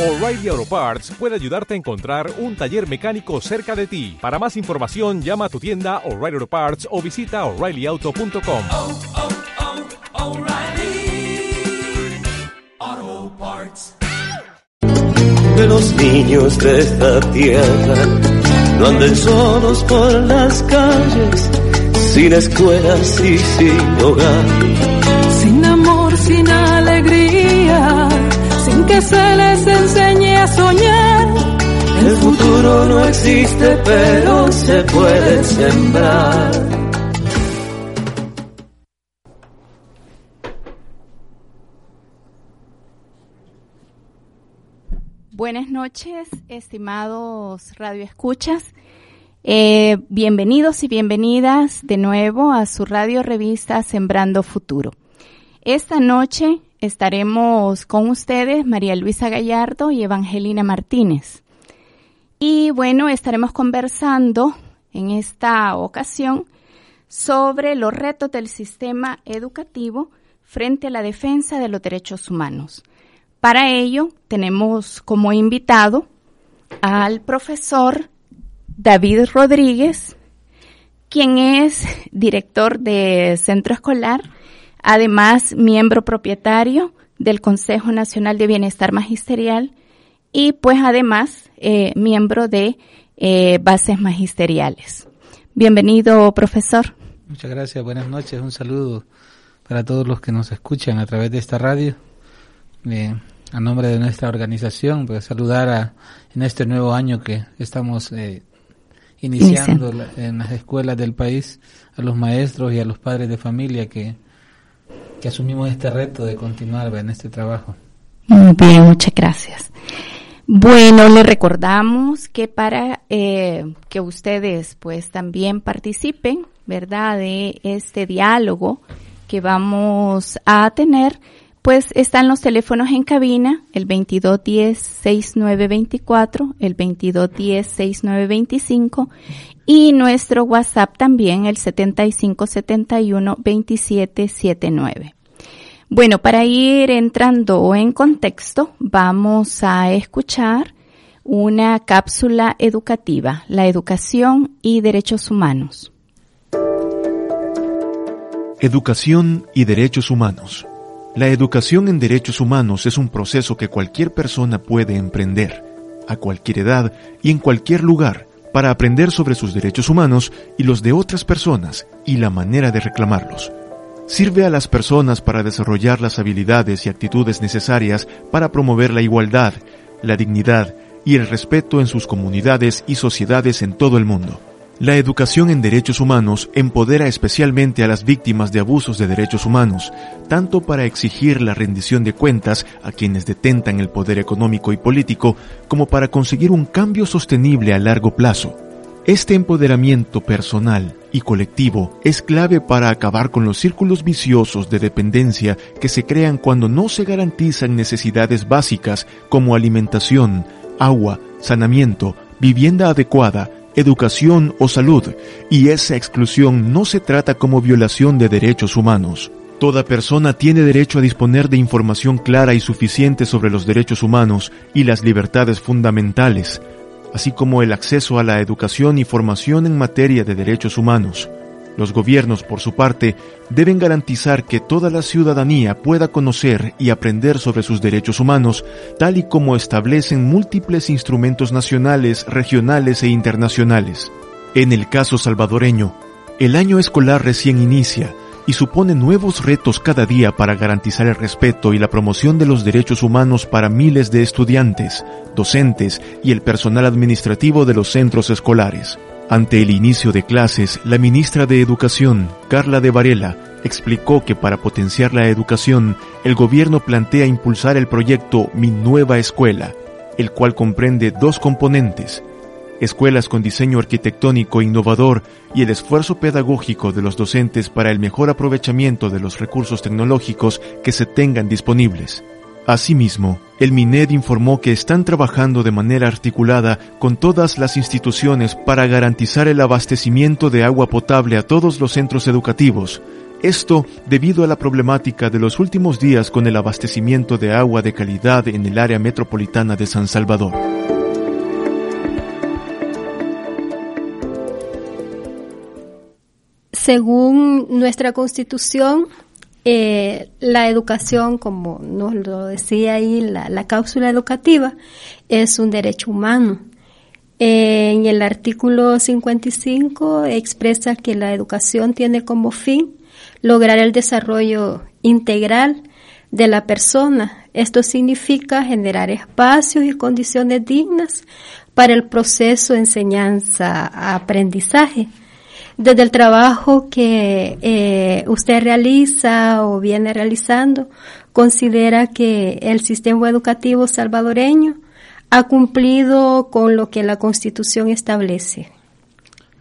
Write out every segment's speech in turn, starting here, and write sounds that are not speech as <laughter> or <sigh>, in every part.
O'Reilly Auto Parts puede ayudarte a encontrar un taller mecánico cerca de ti. Para más información, llama a tu tienda O'Reilly Auto Parts o visita oreillyauto.com. oh, oh, Parts. de los niños de esta tierra no anden solos por las calles, sin escuelas y sin hogar. Que se les enseñe a soñar. El futuro no existe, pero se puede sembrar. Buenas noches, estimados radioescuchas. Eh, bienvenidos y bienvenidas de nuevo a su radio revista Sembrando Futuro. Esta noche estaremos con ustedes María Luisa Gallardo y Evangelina Martínez. Y bueno, estaremos conversando en esta ocasión sobre los retos del sistema educativo frente a la defensa de los derechos humanos. Para ello, tenemos como invitado al profesor David Rodríguez, quien es director de centro escolar, además miembro propietario del Consejo Nacional de Bienestar Magisterial y pues además eh, miembro de eh, bases magisteriales. Bienvenido, profesor. Muchas gracias, buenas noches, un saludo para todos los que nos escuchan a través de esta radio. Eh, a nombre de nuestra organización, pues saludar a, en este nuevo año que estamos eh, iniciando la- en las escuelas del país a los maestros y a los padres de familia que, que asumimos este reto de continuar en este trabajo. Muy bien, muchas gracias. Bueno, le recordamos que para eh, que ustedes pues también participen, ¿verdad? De este diálogo que vamos a tener, pues están los teléfonos en cabina, el 2210-6924, el 2210-6925 y nuestro WhatsApp también, el 7571-2779. Bueno, para ir entrando en contexto, vamos a escuchar una cápsula educativa, la educación y derechos humanos. Educación y derechos humanos. La educación en derechos humanos es un proceso que cualquier persona puede emprender, a cualquier edad y en cualquier lugar, para aprender sobre sus derechos humanos y los de otras personas y la manera de reclamarlos. Sirve a las personas para desarrollar las habilidades y actitudes necesarias para promover la igualdad, la dignidad y el respeto en sus comunidades y sociedades en todo el mundo. La educación en derechos humanos empodera especialmente a las víctimas de abusos de derechos humanos, tanto para exigir la rendición de cuentas a quienes detentan el poder económico y político, como para conseguir un cambio sostenible a largo plazo. Este empoderamiento personal y colectivo es clave para acabar con los círculos viciosos de dependencia que se crean cuando no se garantizan necesidades básicas como alimentación, agua, saneamiento, vivienda adecuada, educación o salud, y esa exclusión no se trata como violación de derechos humanos. Toda persona tiene derecho a disponer de información clara y suficiente sobre los derechos humanos y las libertades fundamentales, así como el acceso a la educación y formación en materia de derechos humanos. Los gobiernos, por su parte, deben garantizar que toda la ciudadanía pueda conocer y aprender sobre sus derechos humanos, tal y como establecen múltiples instrumentos nacionales, regionales e internacionales. En el caso salvadoreño, el año escolar recién inicia y supone nuevos retos cada día para garantizar el respeto y la promoción de los derechos humanos para miles de estudiantes, docentes y el personal administrativo de los centros escolares. Ante el inicio de clases, la ministra de Educación, Carla de Varela, explicó que para potenciar la educación, el gobierno plantea impulsar el proyecto Mi Nueva Escuela, el cual comprende dos componentes, escuelas con diseño arquitectónico innovador y el esfuerzo pedagógico de los docentes para el mejor aprovechamiento de los recursos tecnológicos que se tengan disponibles. Asimismo, el MINED informó que están trabajando de manera articulada con todas las instituciones para garantizar el abastecimiento de agua potable a todos los centros educativos Esto debido a la problemática de los últimos días con el abastecimiento de agua de calidad en el área metropolitana de San Salvador. Según nuestra constitución, eh, la educación, como nos lo decía ahí la, la cápsula educativa, es un derecho humano. en el artículo 55 expresa que la educación tiene como fin lograr el desarrollo integral de la persona. Esto significa generar espacios y condiciones dignas para el proceso enseñanza-aprendizaje. Desde el trabajo que eh, usted realiza o viene realizando, considera que el sistema educativo salvadoreño ha cumplido con lo que la Constitución establece.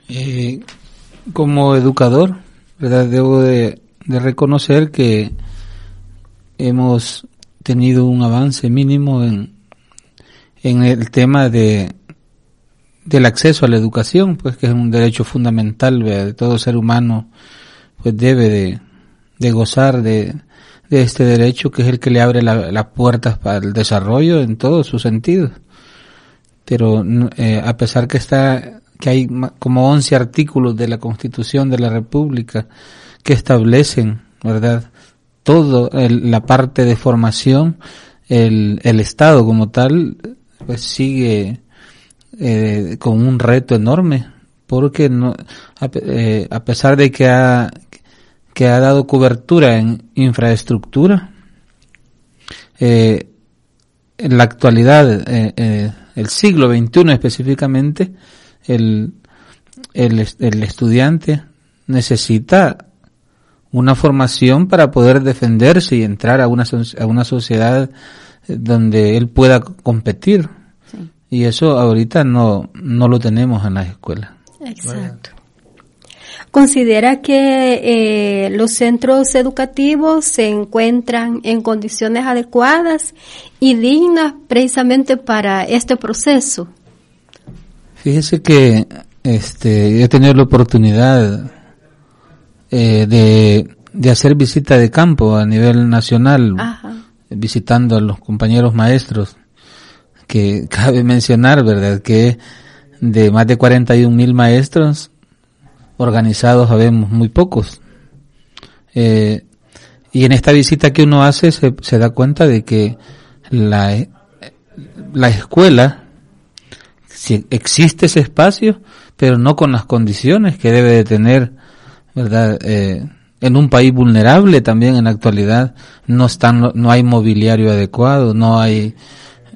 Eh, como educador. Debo de, reconocer que hemos tenido un avance mínimo en, en el tema de del acceso a la educación, pues que es un derecho fundamental de todo ser humano, pues debe de, de gozar de, de, este derecho que es el que le abre las puertas para el desarrollo en todos sus sentidos. Pero eh, a pesar que está que hay como 11 artículos de la Constitución de la República que establecen, ¿verdad? Todo la parte de formación, el, el Estado como tal, pues sigue eh, con un reto enorme, porque no, a, eh, a, pesar de que ha, que ha dado cobertura en infraestructura, eh, en la actualidad, eh, eh, el siglo XXI específicamente, el, el, el estudiante necesita una formación para poder defenderse y entrar a una, a una sociedad donde él pueda competir. Y eso ahorita no, no lo tenemos en las escuelas. Exacto. Considera que eh, los centros educativos se encuentran en condiciones adecuadas y dignas precisamente para este proceso. Fíjese que este, he tenido la oportunidad eh, de, de hacer visita de campo a nivel nacional, Ajá. visitando a los compañeros maestros, que <laughs> cabe mencionar, ¿verdad? Que de más de 41 mil maestros organizados sabemos muy pocos. Eh, y en esta visita que uno hace se, se da cuenta de que la, la escuela si existe ese espacio, pero no con las condiciones que debe de tener, ¿verdad? Eh, en un país vulnerable también en la actualidad no están, no hay mobiliario adecuado, no hay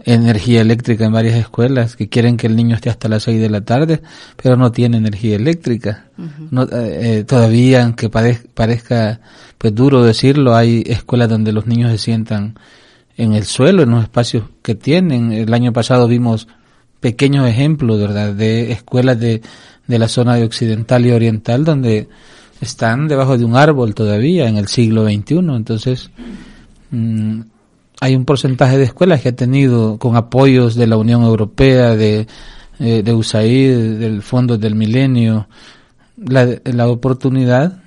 energía eléctrica en varias escuelas que quieren que el niño esté hasta las seis de la tarde, pero no tiene energía eléctrica. Uh -huh. no, eh, eh, todavía, aunque parezca, parezca pues duro decirlo, hay escuelas donde los niños se sientan en el suelo, en los espacios que tienen. El año pasado vimos pequeños ejemplos, ¿verdad?, de escuelas de, de la zona de occidental y oriental donde están debajo de un árbol todavía en el siglo XXI. Entonces, mmm, hay un porcentaje de escuelas que ha tenido con apoyos de la Unión Europea, de, eh, de USAID, del Fondo del Milenio, la, la oportunidad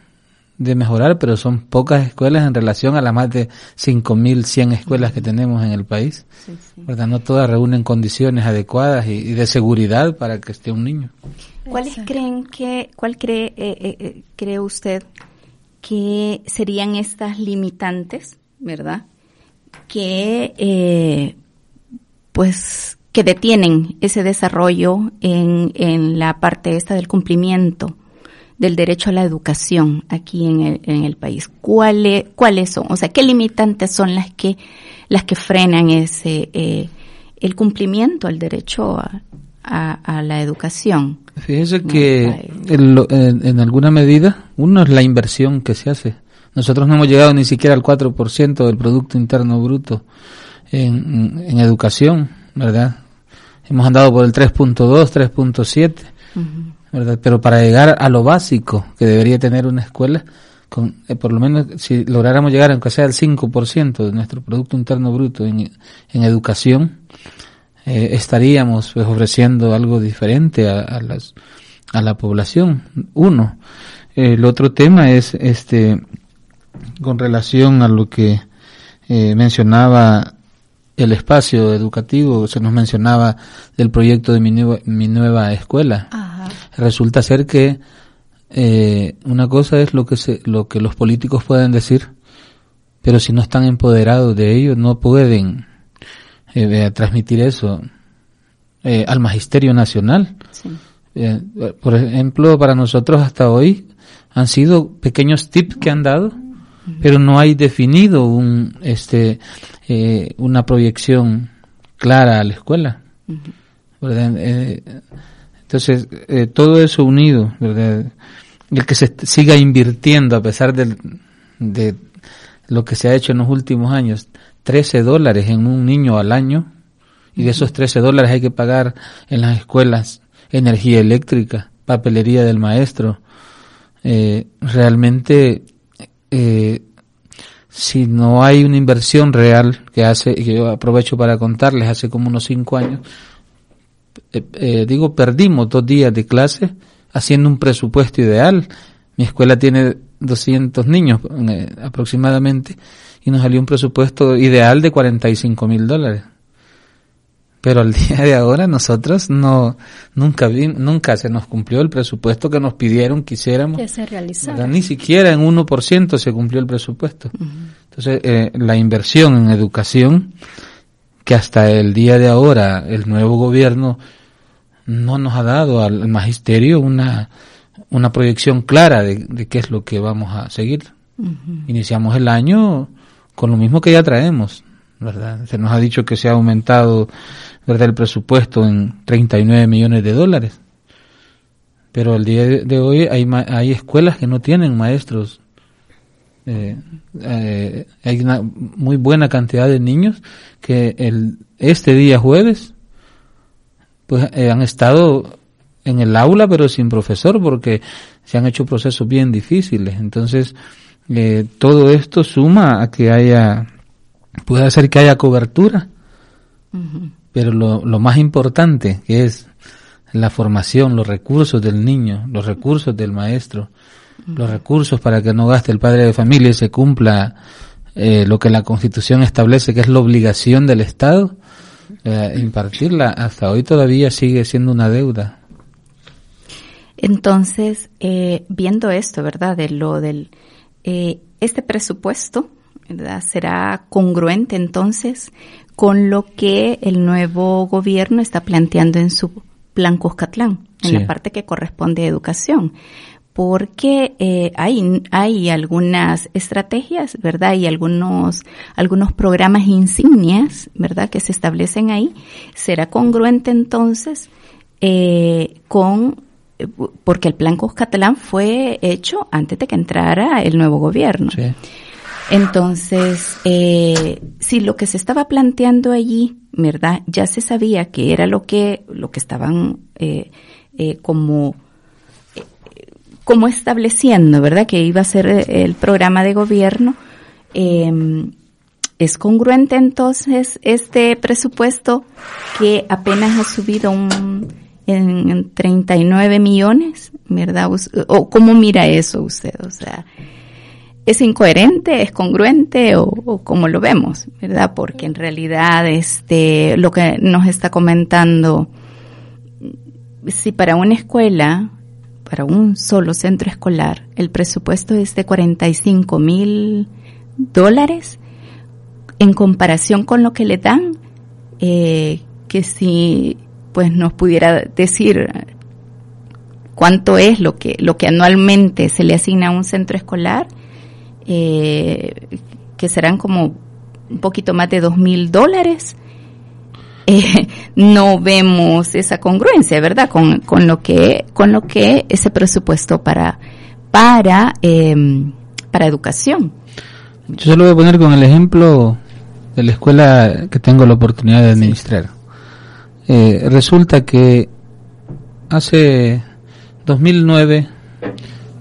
de mejorar, pero son pocas escuelas en relación a las más de 5.100 escuelas que tenemos en el país. Sí, sí. ¿verdad? No todas reúnen condiciones adecuadas y, y, de seguridad para que esté un niño. ¿Cuáles creen que, cuál cree, eh, eh, cree usted que serían estas limitantes, verdad? Que, eh, pues, que detienen ese desarrollo en, en la parte esta del cumplimiento del derecho a la educación aquí en el, en el país. ¿Cuáles, ¿Cuáles son? O sea, ¿qué limitantes son las que, las que frenan ese, eh, el cumplimiento al derecho a, a, a la educación? Fíjese que en, en, en, alguna medida, uno es la inversión que se hace. Nosotros no hemos llegado ni siquiera al 4% del Producto Interno Bruto en, en educación, ¿verdad? Hemos andado por el 3.2, 3.7. Uh -huh. ¿verdad? Pero para llegar a lo básico que debería tener una escuela, con, eh, por lo menos si lográramos llegar aunque sea al 5% de nuestro Producto Interno Bruto en, en educación, eh, estaríamos pues, ofreciendo algo diferente a, a, las, a la población. Uno. El otro tema es este con relación a lo que eh, mencionaba el espacio educativo, se nos mencionaba del proyecto de mi nueva, mi nueva escuela. Resulta ser que eh, una cosa es lo que se, lo que los políticos pueden decir, pero si no están empoderados de ello, no pueden eh, transmitir eso eh, al magisterio nacional. Eh, por ejemplo, para nosotros hasta hoy han sido pequeños tips que han dado, pero no hay definido un, este, eh, una proyección clara a la escuela. entonces, todo eso unido, ¿verdad? el que se siga invirtiendo a pesar de, de lo que se ha hecho en los últimos años, 13 dólares en un niño al año, y de esos 13 dólares hay que pagar en las escuelas energía eléctrica, papelería del maestro. Eh, realmente, eh, si no hay una inversión real que hace, que yo aprovecho para contarles, hace como unos cinco años, eh, digo, perdimos dos días de clase haciendo un presupuesto ideal. Mi escuela tiene 200 niños aproximadamente y nos salió un presupuesto ideal de 45 mil dólares pero al <laughs> día de ahora nosotros no nunca vi, nunca se nos cumplió el presupuesto que nos pidieron que hiciéramos. Que se realizara. Ni siquiera en 1% se cumplió el presupuesto. Entonces, eh, la inversión en educación, que hasta el día de ahora el nuevo gobierno no nos ha dado al magisterio una, una proyección clara de, qué es lo que vamos a seguir. Iniciamos el año con lo mismo que ya traemos, ¿verdad? Se nos ha dicho que se ha aumentado ¿verdad? el presupuesto en 39 millones de dólares. Pero el día de hoy hay, hay escuelas que no tienen maestros. Eh, eh, hay una muy buena cantidad de niños que el, este día jueves pues eh, han estado en el aula pero sin profesor porque se han hecho procesos bien difíciles. Entonces, todo esto suma a que haya puede hacer que haya cobertura, pero lo, lo más importante que es la formación, los recursos del niño, los recursos del maestro, los recursos para que no gaste el padre de familia y se cumpla eh, lo que la Constitución establece, que es la obligación del Estado, eh, impartirla, hasta hoy todavía sigue siendo una deuda. Entonces, eh, viendo esto, ¿verdad? De lo del este presupuesto será congruente entonces con lo que el nuevo gobierno está planteando en su plan Cuscatlán, en la parte que corresponde a educación. Porque eh, hay, hay algunas estrategias, ¿verdad? Y algunos, algunos programas insignias, ¿verdad? Que se establecen ahí. ¿Será congruente entonces eh, con porque el plan Cuscatlán fue hecho antes de que entrara el nuevo gobierno. Sí. Entonces, eh, si lo que se estaba planteando allí, ¿verdad? Ya se sabía que era lo que, lo que estaban eh, eh, como, eh, como estableciendo, ¿verdad? Que iba a ser el programa de gobierno. Em, ¿Es congruente entonces este presupuesto que apenas ha subido un, en 39 millones, ¿verdad? ¿O cómo mira eso usted? O sea, ¿Es incoherente, es congruente o, como lo vemos, verdad? Porque en realidad este, lo que nos está comentando, si para una escuela, para un solo centro escolar, el presupuesto es de 45 mil dólares, en comparación con lo que le dan, eh, que si pues nos pudiera decir cuánto es lo que, lo que anualmente se le asigna a un centro escolar, eh, que serán como un poquito más de dos mil dólares, eh, <laughs> no vemos esa congruencia, ¿verdad? Con, con lo que, con lo que ese presupuesto para, para, em, para educación. Yo se lo voy a poner con el ejemplo de la escuela que tengo la oportunidad de administrar. Eh, resulta que hace 2009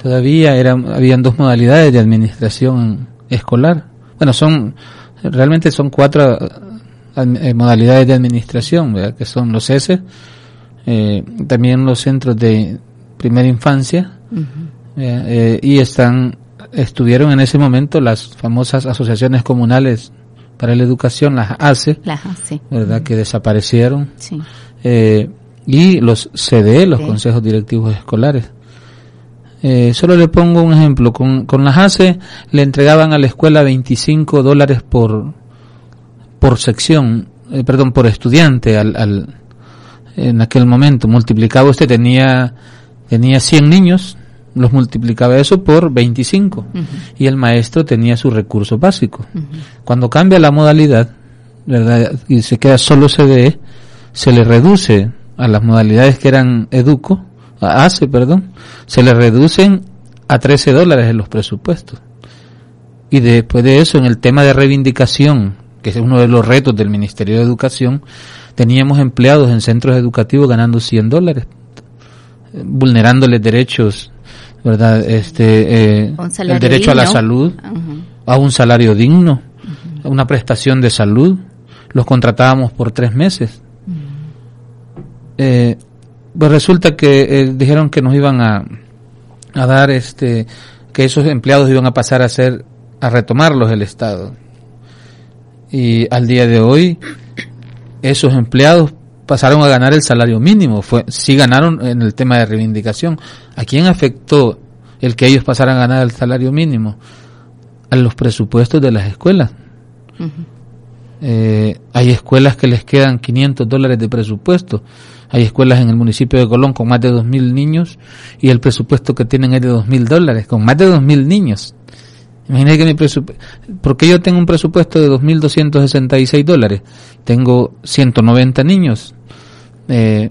Todavía eran, habían dos modalidades de administración escolar. Bueno, son, realmente son cuatro eh, modalidades de administración, que son los S, eh, también los centros de primera infancia, eh, y están estuvieron en ese momento las famosas asociaciones comunales para la educación, las ACE, Las. ¿verdad? Que desaparecieron. Sí. Eh, y los CDE, los Sí. consejos directivos escolares. Eh, solo le pongo un ejemplo. Con, con las ACE le entregaban a la escuela 25 dólares por, por sección, eh, perdón, por estudiante al, al, en aquel momento. Multiplicaba usted, tenía, tenía 100 niños, los multiplicaba eso por 25. Y el maestro tenía su recurso básico. Cuando cambia la modalidad, ¿verdad? Y se queda solo CDE, se le reduce a las modalidades que eran educo, a ACE, perdón, se le reducen a 13 dólares en los presupuestos. Y después de eso, en el tema de reivindicación, que es uno de los retos del Ministerio de Educación, teníamos empleados en centros educativos ganando 100 dólares, vulnerándoles derechos, ¿verdad? Este, eh, el derecho a la salud, a un salario digno, a una prestación de salud. Los contratábamos por tres meses. Eh, pues resulta que eh, dijeron que nos iban a, a dar este, que esos empleados iban a pasar a ser, a retomarlos el Estado. Y al día de hoy, esos empleados pasaron a ganar el salario mínimo. Fue, sí ganaron en el tema de reivindicación. ¿A quién afectó el que ellos pasaran a ganar el salario mínimo? A los presupuestos de las escuelas. Eh, hay escuelas que les quedan 500 dólares de presupuesto. Hay escuelas en el municipio de Colón con más de 2.000 niños y el presupuesto que tienen es de 2.000 dólares, con más de 2.000 niños. Imagínate que mi presupuesto, porque yo tengo un presupuesto de 2.266 dólares, tengo 190 niños eh,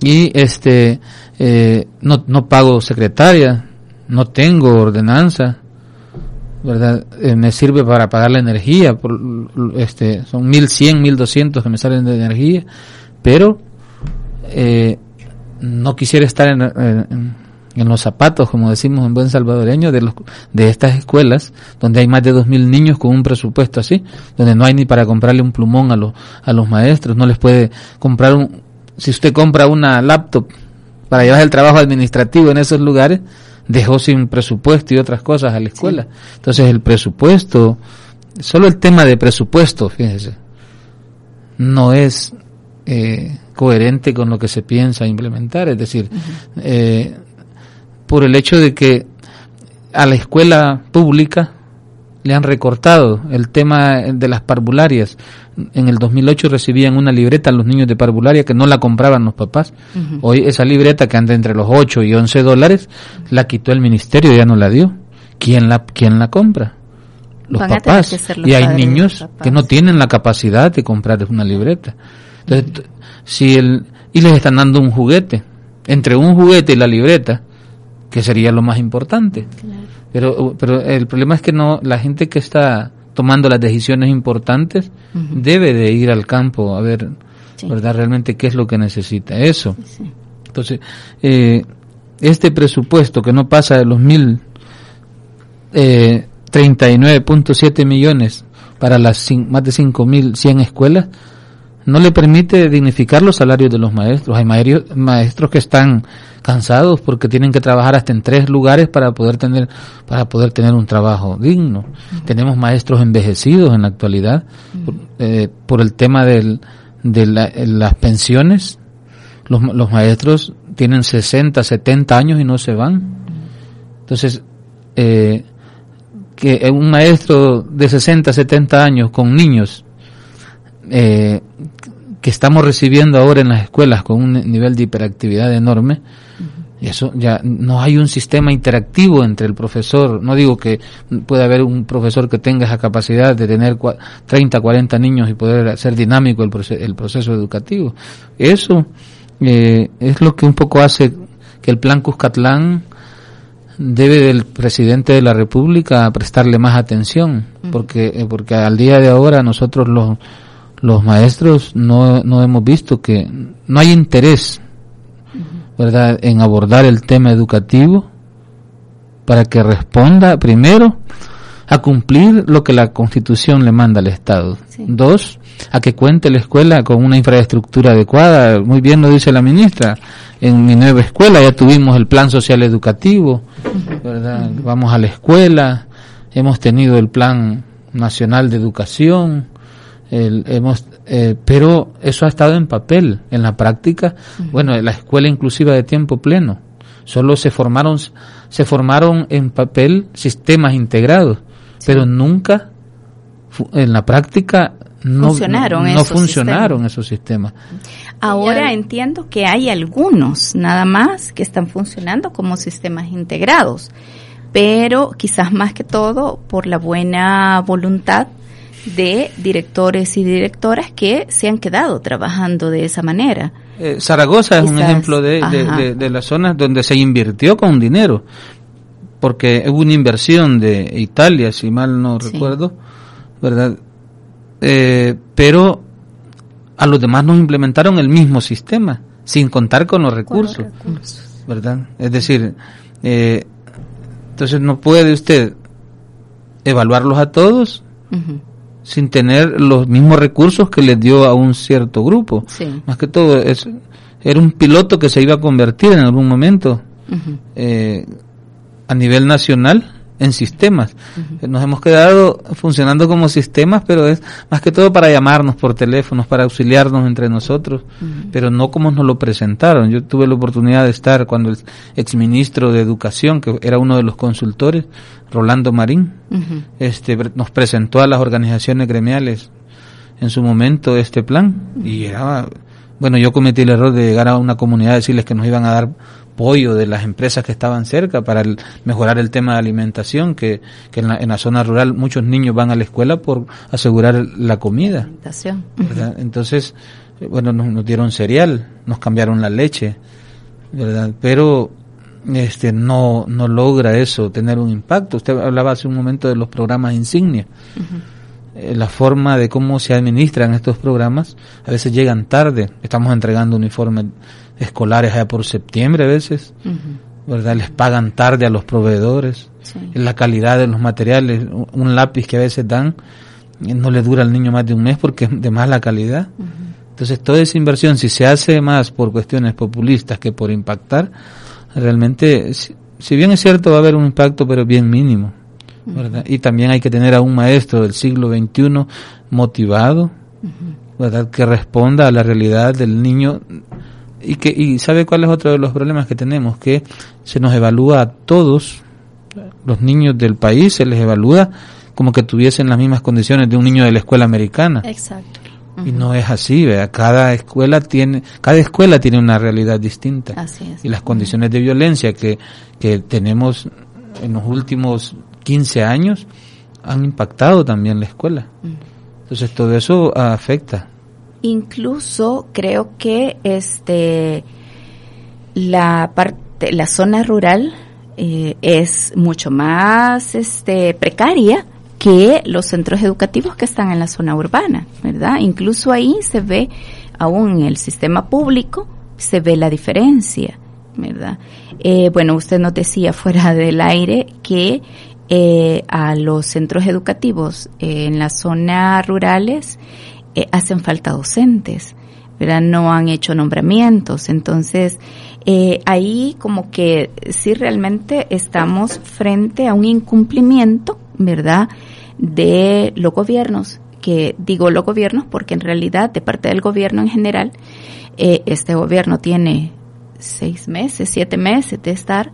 y este eh, no, no pago secretaria, no tengo ordenanza, ¿verdad? Eh, me sirve para pagar la energía, este, son 1100, 1200 que me salen de energía, pero eh, no quisiera estar en, en, en los zapatos, como decimos en buen salvadoreño, de, los, de estas escuelas, donde hay más de 2.000 niños con un presupuesto así, donde no hay ni para comprarle un plumón a, los a los maestros, no les puede comprar un, si usted compra una laptop para llevar el trabajo administrativo en esos lugares, dejó sin presupuesto y otras cosas a la escuela. Entonces el presupuesto, solo el tema de presupuesto, fíjese, no es eh, coherente con lo que se piensa implementar. Es decir, eh, por el hecho de que a la escuela pública le han recortado el tema de las parvularias. En el 2008 recibían una libreta los niños de parvularia que no la compraban los papás. Hoy esa libreta que anda entre los 8 y 11 dólares la quitó el ministerio, ya no la dio. ¿Quién la, quién la compra? Los Van papás. los Y hay niños que no tienen la capacidad de comprar una libreta. Entonces, si el, y les están dando un juguete. Entre un juguete y la libreta, que sería lo más importante. Pero, pero el problema es que no, la gente que está tomando las decisiones importantes debe de ir al campo a ver, Sí. ¿verdad? Realmente qué es lo que necesita. Eso. Sí. Entonces, eh, este presupuesto que no pasa de los mil eh, 39.7 millones para las más de 5.100 escuelas, no le permite dignificar los salarios de los maestros. Hay maestros, que están cansados porque tienen que trabajar hasta en tres lugares para poder tener para poder tener un trabajo digno. Tenemos maestros envejecidos en la actualidad por, eh, por el tema del, de la- las pensiones. Los, los maestros tienen 60, 70 años y no se van. Entonces, eh, que un maestro de 60, 70 años con niños eh, que estamos recibiendo ahora en las escuelas con un nivel de hiperactividad enorme, y eso ya no hay un sistema interactivo entre el profesor. No digo que pueda haber un profesor que tenga esa capacidad de tener cua- 30, 40 niños y poder hacer dinámico el, proce- el proceso educativo. Eso eh, es lo que un poco hace que el plan Cuscatlán debe del presidente de la República prestarle más atención, porque eh, porque al día de ahora nosotros los los maestros no, no hemos visto que no hay interés, ¿verdad?, en abordar el tema educativo para que responda primero a cumplir lo que la Constitución le manda al Estado. Sí. Dos, a que cuente la escuela con una infraestructura adecuada. Muy bien lo dice la ministra. En mi nueva escuela ya tuvimos el plan social educativo, ¿verdad? Vamos a la escuela, hemos tenido el Plan Nacional de Educación, el- hemos, eh, pero eso ha estado en papel, en la práctica, bueno, la escuela inclusiva de tiempo pleno, solo se formaron, se formaron en papel sistemas integrados, pero nunca en la práctica no Funcionaron no, no esos funcionaron esos sistemas. Ahora entiendo que hay algunos nada más que están funcionando como sistemas integrados, pero quizás más que todo por la buena voluntad de directores y directoras que se han quedado trabajando de esa manera. Eh, Zaragoza es un ejemplo de, de, ajá. de- de las zonas donde se invirtió con dinero, porque hubo una inversión de Italia, si mal no Sí. recuerdo, ¿verdad? Eh, pero a los demás nos implementaron el mismo sistema, sin contar con los recursos, ¿verdad? Es decir, eh, entonces no puede usted evaluarlos a todos sin tener los mismos recursos que les dio a un cierto grupo. Sí. Más que todo, es, era un piloto que se iba a convertir en algún momento eh, a nivel nacional en sistemas. Nos hemos quedado funcionando como sistemas, pero es más que todo para llamarnos por teléfonos, para auxiliarnos entre nosotros, pero no como nos lo presentaron. Yo tuve la oportunidad de estar cuando el exministro de Educación, que era uno de los consultores, Rolando Marín, este nos presentó a las organizaciones gremiales en su momento este plan y era bueno yo cometí el error de llegar a una comunidad a decirles que nos iban a dar pollo de las empresas que estaban cerca para el- mejorar el tema de alimentación que, que en, la, en la zona rural muchos niños van a la escuela por asegurar la comida Alimentación. ¿verdad? Entonces, eh, bueno, nos, nos dieron cereal, nos cambiaron la leche, ¿verdad? Pero este no no logra eso tener un impacto. Usted hablaba hace un momento de los programas insignia. Eh, la forma de cómo se administran estos programas a veces llegan tarde. Estamos entregando uniformes escolares allá por septiembre a veces. ¿verdad? Les pagan tarde a los proveedores. Sí. La calidad de los materiales, un- un lápiz que a veces dan eh, no le dura al niño más de un mes porque es de mala calidad. Entonces, toda esa inversión, si se hace más por cuestiones populistas que por impactar, realmente, si, si bien es cierto, va a haber un impacto, pero bien mínimo. ¿verdad? Y también hay que tener a un maestro del siglo XXI motivado, ¿verdad? Que responda a la realidad del niño. Y que y sabe cuál es otro de los problemas que tenemos, que se nos evalúa a todos los niños del país, se les evalúa como que tuviesen las mismas condiciones de un niño de la escuela americana. Exacto. Y no es así, ¿verdad? Cada escuela tiene, cada escuela tiene una realidad distinta. Así es. Y las condiciones de violencia que, que tenemos en los últimos 15 años han impactado también la escuela. Entonces todo eso afecta. Incluso creo que este la parte, la zona rural eh, es mucho más este precaria que los centros educativos que están en la zona urbana, ¿verdad? Incluso ahí se ve, aún en el sistema público, se ve la diferencia, ¿verdad? Eh, bueno, usted nos decía fuera <laughs> del aire que eh, a los centros educativos eh, en las zonas rurales eh, hacen falta docentes, ¿verdad? No han hecho nombramientos, entonces eh, ahí como que sí realmente estamos frente a un incumplimiento, ¿verdad? De los gobiernos, que digo los gobiernos porque en realidad de parte del gobierno en general, eh, este gobierno tiene seis meses, siete meses de estar,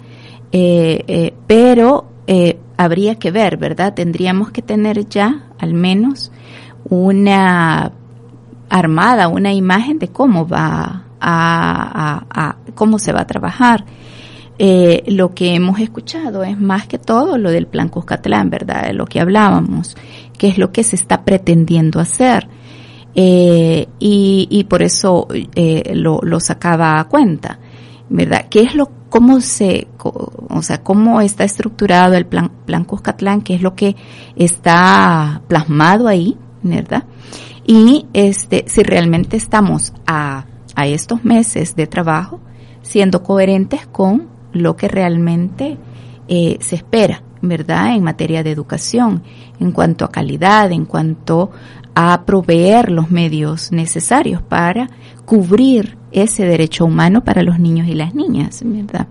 eh, eh, pero eh, habría que ver, ¿verdad? Tendríamos que tener ya al menos una armada, una imagen de cómo va a, cómo se va a trabajar. Eh, lo que hemos escuchado es más que todo lo del plan Cuscatlán, ¿verdad? De lo que hablábamos, que es lo que se está pretendiendo hacer. Eh, y, y por eso eh, lo, lo sacaba a cuenta, ¿verdad? ¿Qué es lo, cómo se, o sea, cómo está estructurado el plan, plan Cuscatlán, qué es lo que está plasmado ahí, ¿verdad? Y este, si realmente estamos a, a estos meses de trabajo siendo coherentes con lo que realmente eh, se espera, ¿verdad? En materia de educación, en cuanto a calidad, en cuanto a proveer los medios necesarios para cubrir ese derecho humano para los niños y las niñas, ¿verdad?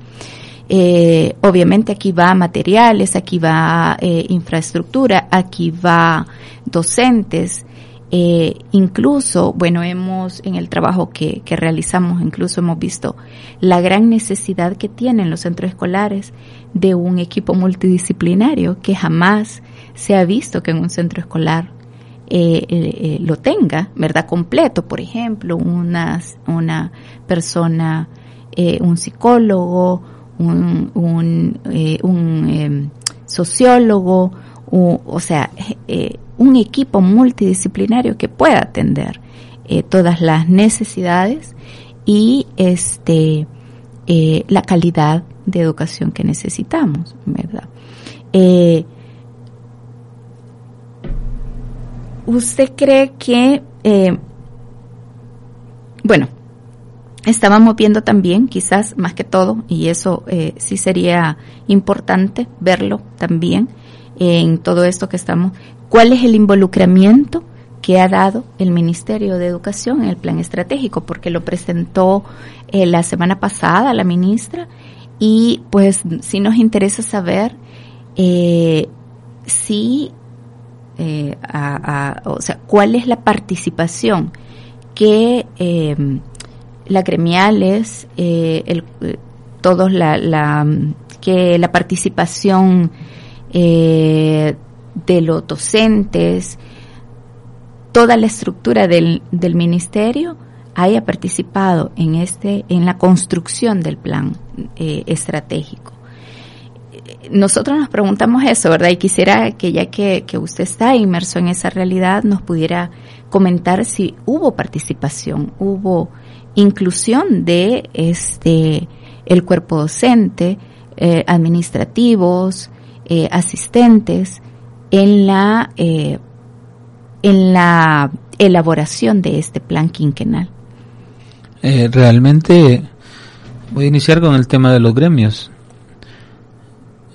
Eh, obviamente aquí va materiales, aquí va eh, infraestructura, aquí va docentes, eh, incluso, bueno, hemos, en el trabajo que, que, realizamos, incluso hemos visto la gran necesidad que tienen los centros escolares de un equipo multidisciplinario que jamás se ha visto que en un centro escolar eh, eh, lo tenga, ¿verdad? Completo, por ejemplo, una, una persona, un psicólogo, un, un, un em, sociólogo, o sea, un equipo multidisciplinario que pueda atender eh, todas las necesidades y este eh, la calidad de educación que necesitamos, ¿verdad? Eh, ¿Usted cree que, bueno, estábamos viendo también, quizás más que todo, y eso sí sería importante verlo también en todo esto que estamos, ¿Cuál es el involucramiento que ha dado el Ministerio de Educación en el plan estratégico? Porque lo presentó eh, la semana pasada la ministra y pues sí nos interesa saber eh, si, eh, o sea, cuál es la participación que la gremiales, el, todos la, la, que la participación eh, de los docentes, toda la estructura del, del ministerio haya participado en este, en la construcción del plan eh, estratégico. Nosotros nos preguntamos eso, ¿verdad? Y quisiera que ya que, que usted está inmerso en esa realidad, nos pudiera comentar si hubo participación, hubo inclusión de este el cuerpo docente, eh, administrativos, eh, asistentes, en la, eh, en la elaboración de este plan quinquenal? Eh, realmente voy a iniciar con el tema de los gremios.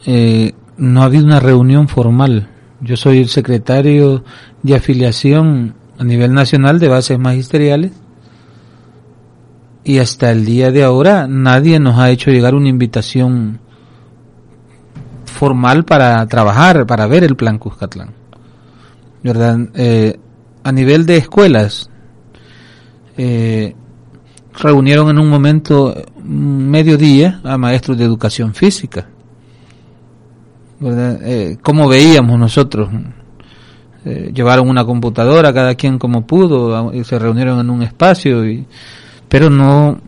Eh, no ha habido una reunión formal. Yo soy el secretario de afiliación a nivel nacional de bases magisteriales y hasta el día de ahora nadie nos ha hecho llegar una invitación formal para trabajar, para ver el plan Cuscatlán. ¿Verdad? Eh, a nivel de escuelas, eh, reunieron en un momento mediodía a maestros de educación física. ¿Verdad? Eh, ¿Cómo veíamos nosotros? Eh, llevaron una computadora, cada quien como pudo, y se reunieron en un espacio, y, pero no,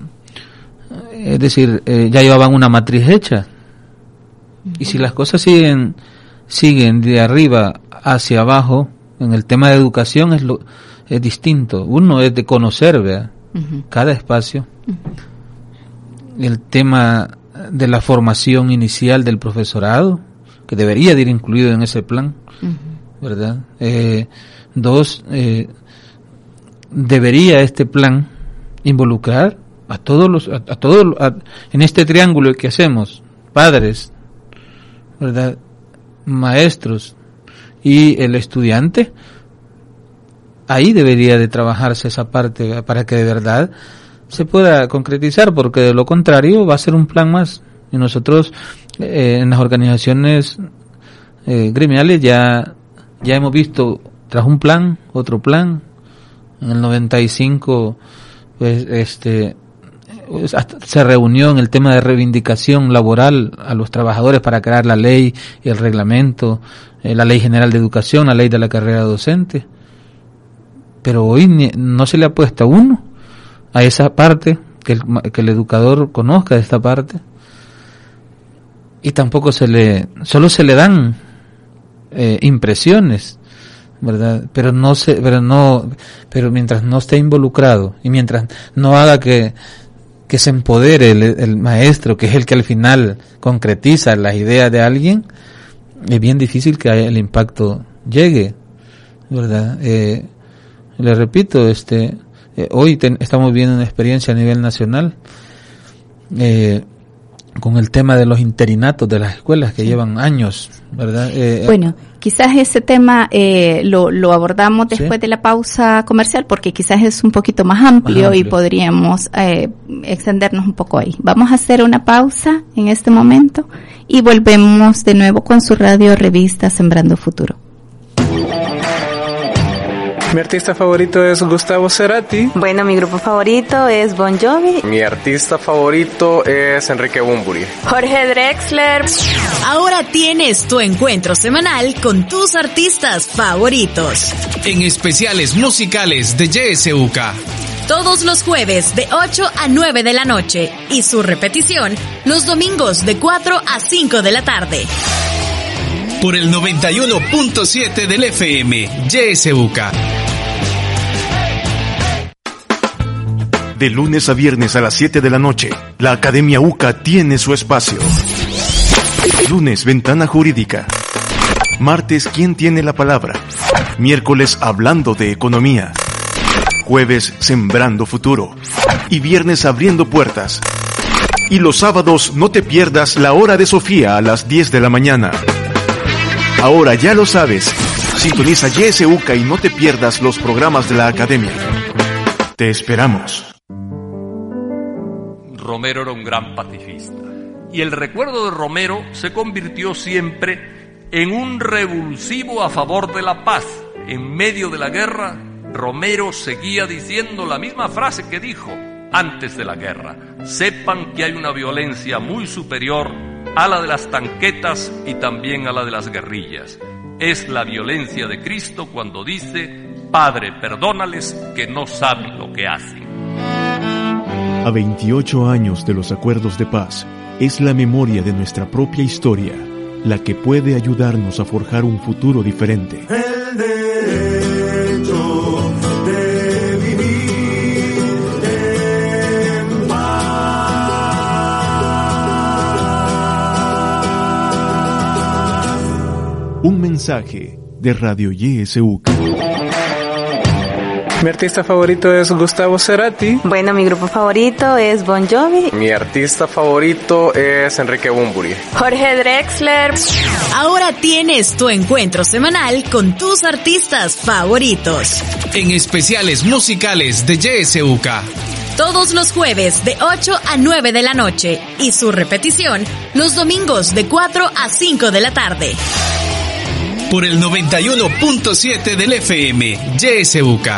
es decir, ya llevaban una matriz hecha. Y si las cosas siguen, siguen de arriba hacia abajo, en el tema de educación es, lo, es distinto. Uno es de conocer ¿vea? cada espacio. El tema de la formación inicial del profesorado, que debería de ir incluido en ese plan, ¿verdad? Eh, dos, eh, debería este plan involucrar a todos los, a, todos, en este triángulo que hacemos, padres, ¿verdad? Maestros y el estudiante, ahí debería de trabajarse esa parte para que de verdad se pueda concretizar, porque de lo contrario va a ser un plan más. Y nosotros eh, en las organizaciones eh, gremiales ya, ya hemos visto tras un plan, otro plan. En el 95, pues este, se reunió en el tema de reivindicación laboral a los trabajadores para crear la ley y el reglamento, eh, la ley general de educación, la ley de la carrera docente. Pero hoy no se le ha puesto a uno a esa parte, que el, que el educador conozca esta parte. Y tampoco se le, solo se le dan eh, impresiones, ¿verdad? Pero no se, pero no, pero mientras no esté involucrado y mientras no haga que que se empodere el, maestro, que es el que al final concretiza las ideas de alguien, es bien difícil que el impacto llegue, ¿verdad? Eh, le repito, este, eh, hoy estamos viendo una experiencia a nivel nacional. Eh, con el tema de los interinatos de las escuelas que llevan años, ¿verdad? Eh, bueno, quizás ese tema eh, lo, lo, abordamos después de la pausa comercial porque quizás es un poquito más amplio, y podríamos eh, extendernos un poco ahí. Vamos a hacer una pausa en este momento y volvemos de nuevo con su radio revista Sembrando Futuro. Mi artista favorito es Gustavo Cerati. Bueno, mi grupo favorito es Bon Jovi. Mi artista favorito es Enrique Bumburi. Jorge Drexler. Ahora tienes tu encuentro semanal con tus artistas favoritos. En especiales musicales de YSUK. Todos los jueves de 8 a 9 de la noche y su repetición los domingos de 4 a 5 de la tarde por el 91.7 del FM, YSUK. De lunes a viernes a las 7 de la noche, la Academia UCA tiene su espacio. Lunes, Ventana Jurídica. Martes, ¿Quién tiene la palabra? Miércoles, Hablando de Economía. Jueves, Sembrando Futuro. Y viernes, Abriendo Puertas. Y los sábados, no te pierdas la hora de Sofía a las 10 de la mañana. Ahora ya lo sabes. Sintoniza YSUCA y no te pierdas los programas de la Academia. Te esperamos. Romero era un gran pacifista. Y el recuerdo de Romero se convirtió siempre en un revulsivo a favor de la paz. En medio de la guerra, Romero seguía diciendo la misma frase que dijo antes de la guerra. Sepan que hay una violencia muy superior a la de las tanquetas y también a la de las guerrillas. Es la violencia de Cristo cuando dice, Padre, perdónales que no saben lo que hacen. A 28 años de los acuerdos de paz, es la memoria de nuestra propia historia la que puede ayudarnos a forjar un futuro diferente. Un mensaje de Radio YSUK. Mi artista favorito es Gustavo Cerati. Bueno, mi grupo favorito es Bon Jovi. Mi artista favorito es Enrique Bumburi. Jorge Drexler. Ahora tienes tu encuentro semanal con tus artistas favoritos. En especiales musicales de YSUK todos los jueves de 8 a 9 de la noche y su repetición los domingos de 4 a 5 de la tarde por el 91.7 del FM, YSUK.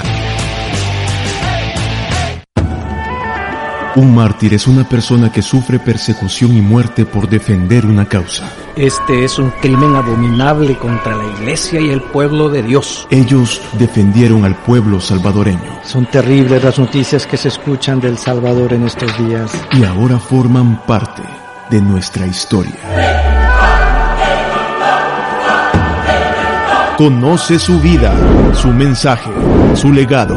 Un mártir es una persona que sufre persecución y muerte por defender una causa. Este es un crimen abominable contra la iglesia y el pueblo de Dios. Ellos defendieron al pueblo salvadoreño. Son terribles las noticias que se escuchan del Salvador en estos días. Y ahora forman parte de nuestra historia. Conoce su vida, su mensaje, su legado.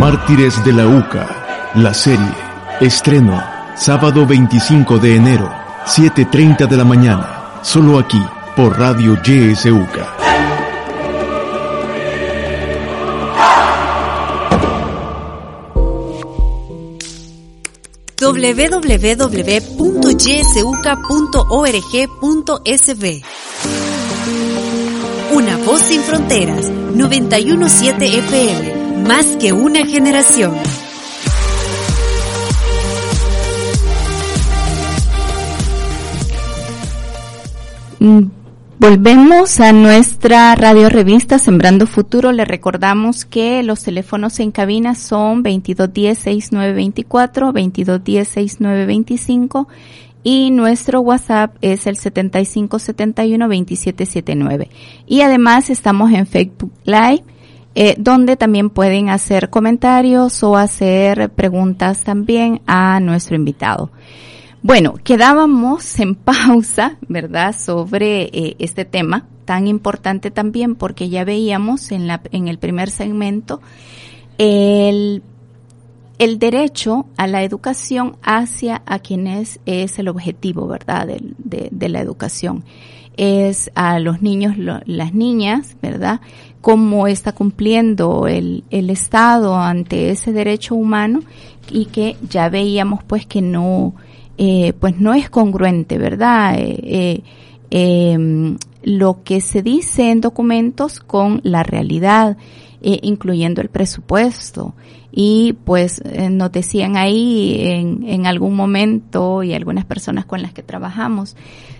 Mártires de la UCA, la serie. Estreno, sábado 25 de enero, 7.30 de la mañana. Solo aquí, por Radio YSUCA. www.ysuca.org.sb una voz sin fronteras, 917 FM, más que una generación. Mm, volvemos a nuestra radio revista Sembrando Futuro. Le recordamos que los teléfonos en cabina son 2210-6924, 2210-6925 y nuestro WhatsApp es el 7571-2779. Y además estamos en Facebook Live, eh, donde también pueden hacer comentarios o hacer preguntas también a nuestro invitado. Bueno, quedábamos <laughs> en pausa, ¿verdad?, sobre eh, este tema tan importante también porque ya veíamos en, la, en el primer segmento el el derecho a la educación hacia a quienes es el objetivo, ¿verdad?, de, de, la educación. Es a los niños, las niñas, ¿verdad?, cómo está cumpliendo el, Estado ante ese derecho humano y que ya veíamos pues que no, eh, pues no es congruente, ¿verdad? Eh, em, lo que se dice en documentos con la realidad, incluyendo el presupuesto. Y pues nos decían ahí en, en algún momento y algunas personas con las que trabajamos,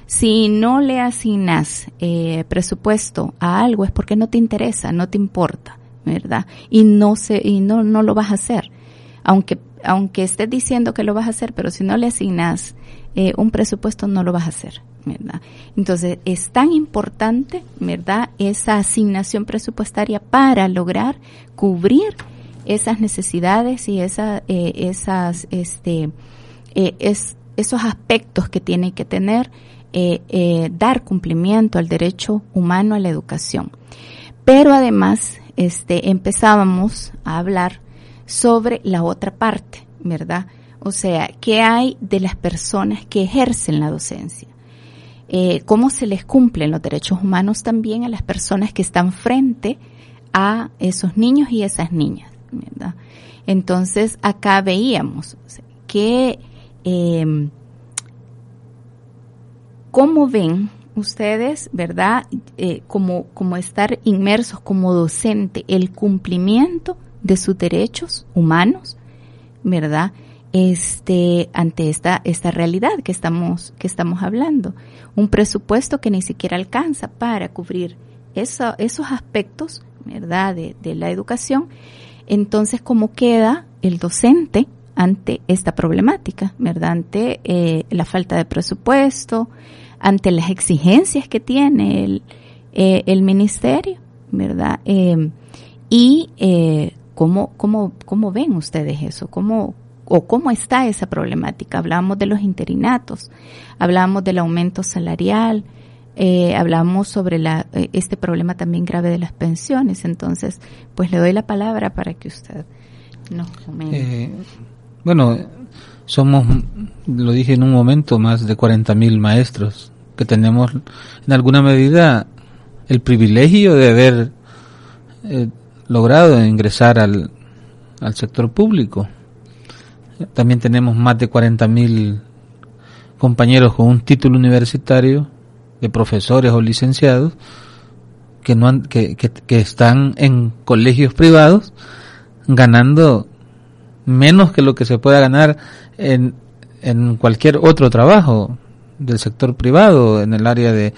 si no le asignas presupuesto a algo es porque no te interesa, no te importa, ¿verdad? Y no se, y no, no lo vas a hacer. Aunque aunque estés diciendo que lo vas a hacer, pero si no le asignas eh, un presupuesto, no lo vas a hacer, ¿verdad? Entonces, es tan importante, ¿verdad?, esa asignación presupuestaria para lograr cubrir esas necesidades y eh, esas, este, eh, es, esos aspectos que tiene que tener, dar cumplimiento al derecho humano a la educación. Pero además, este, empezábamos a hablar sobre la otra parte, ¿verdad? O sea, ¿qué hay de las personas que ejercen la docencia? Eh, ¿Cómo se les cumplen los derechos humanos también a las personas que están frente a esos niños y esas niñas? Entonces, acá veíamos que, eh, ¿cómo ven ustedes, verdad? Eh, como, como estar inmersos como docente, el cumplimiento de sus derechos humanos, ¿verdad? Este, ante esta, esta realidad que estamos, que estamos hablando. Un presupuesto que ni siquiera alcanza para cubrir eso, esos aspectos, ¿verdad? De, de la educación. Entonces, ¿cómo queda el docente ante esta problemática, ¿verdad? Ante eh, la falta de presupuesto, ante las exigencias que tiene el, eh, el ministerio, ¿verdad? Eh, y ¿Cómo, cómo, cómo ven ustedes eso? ¿Cómo, o cómo está esa problemática? Hablamos de los interinatos, hablamos del aumento salarial, eh, hablamos sobre la, eh, este problema también grave de las pensiones. Entonces, pues le doy la palabra para que usted nos comente. Eh, bueno, somos, lo dije en un momento, más de 40.000 maestros que tenemos en alguna medida el privilegio de haber eh, logrado ingresar al, al sector público. También tenemos más de 40.000 compañeros con un título universitario de profesores o licenciados que, no han, que, que, están en colegios privados ganando menos que lo que se pueda ganar en, en cualquier otro trabajo del sector privado, en el área de,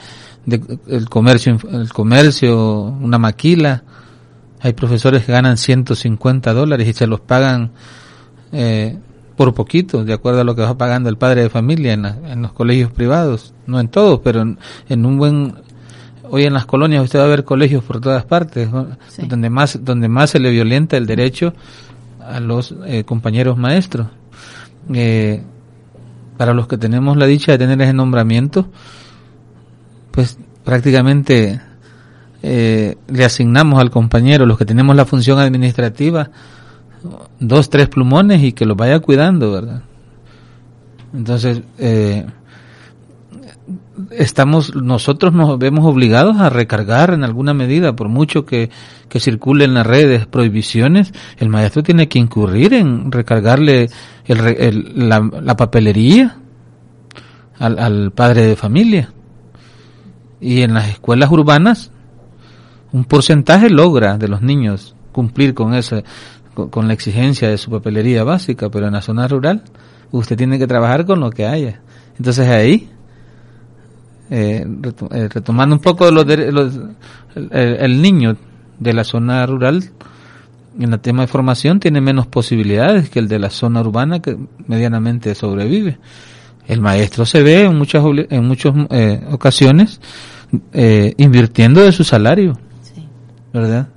de el comercio, el comercio, una maquila, hay profesores que ganan 150 dólares y se los pagan eh, por poquito, de acuerdo a lo que va pagando el padre de familia en, los colegios privados. No en todos, pero en, un buen... Hoy en las colonias usted va a ver colegios por todas partes, donde más donde más se le violenta el derecho a los eh, compañeros maestros. Eh, para los que tenemos la dicha de tener ese nombramiento, pues prácticamente eh, le asignamos al compañero, los que tenemos la función administrativa, dos, tres plumones y que los vaya cuidando, ¿verdad? Entonces, eh, estamos, nosotros nos vemos obligados a recargar en alguna medida, por mucho que, que circulen las redes prohibiciones, el maestro tiene que incurrir en recargarle el, la, la, papelería al, al padre de familia. Y en las escuelas urbanas, un porcentaje logra de los niños cumplir con ese con, la exigencia de su papelería básica, pero en la zona rural usted tiene que trabajar con lo que haya. Entonces ahí, eh, eh, retomando un poco los, el, niño de la zona rural en el tema de formación tiene menos posibilidades que el de la zona urbana que medianamente sobrevive. El maestro se ve en muchas en muchas eh, ocasiones invirtiendo de su salario ¿verdad?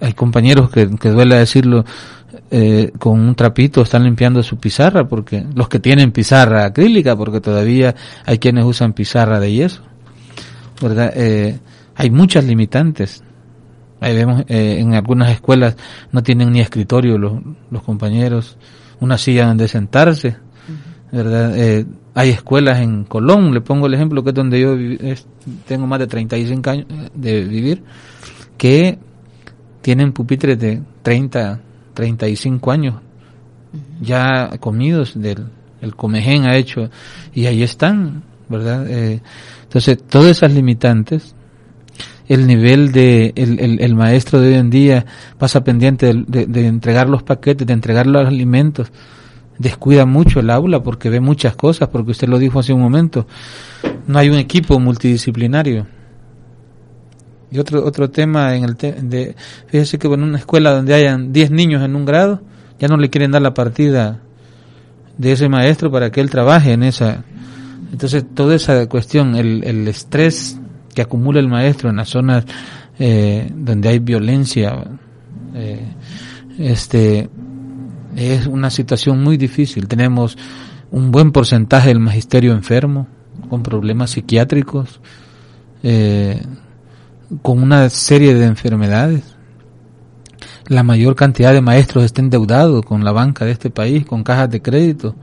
Eh, hay compañeros que, que duele decirlo, eh, con un trapito están limpiando su pizarra, porque los que tienen pizarra acrílica, porque todavía hay quienes usan pizarra de yeso, ¿verdad? Eh, hay muchas limitantes. Ahí vemos, en algunas escuelas no tienen ni escritorio los, los compañeros, una silla donde sentarse, ¿verdad? hay escuelas en Colón, le pongo el ejemplo que es donde yo tengo más de 35 años de vivir, que tienen pupitres de 30, 35 años ya comidos del, el Comején ha hecho, y ahí están, ¿verdad? Eh, entonces, todas esas limitantes, el nivel de el, el, el, maestro de hoy en día pasa pendiente de, de, de, entregar los paquetes, de entregar los alimentos, descuida mucho el aula porque ve muchas cosas, porque usted lo dijo hace un momento, no hay un equipo multidisciplinario. Y otro otro tema en el te de fíjese que en una escuela donde hayan 10 niños en un grado, ya no le quieren dar la partida de ese maestro para que él trabaje en esa. Entonces toda esa cuestión el, el estrés que acumula el maestro en las zonas eh, donde hay violencia eh, este es una situación muy difícil. Tenemos un buen porcentaje del magisterio enfermo con problemas psiquiátricos eh, con una serie de enfermedades la mayor cantidad de maestros está endeudados con la banca de este país, con cajas de crédito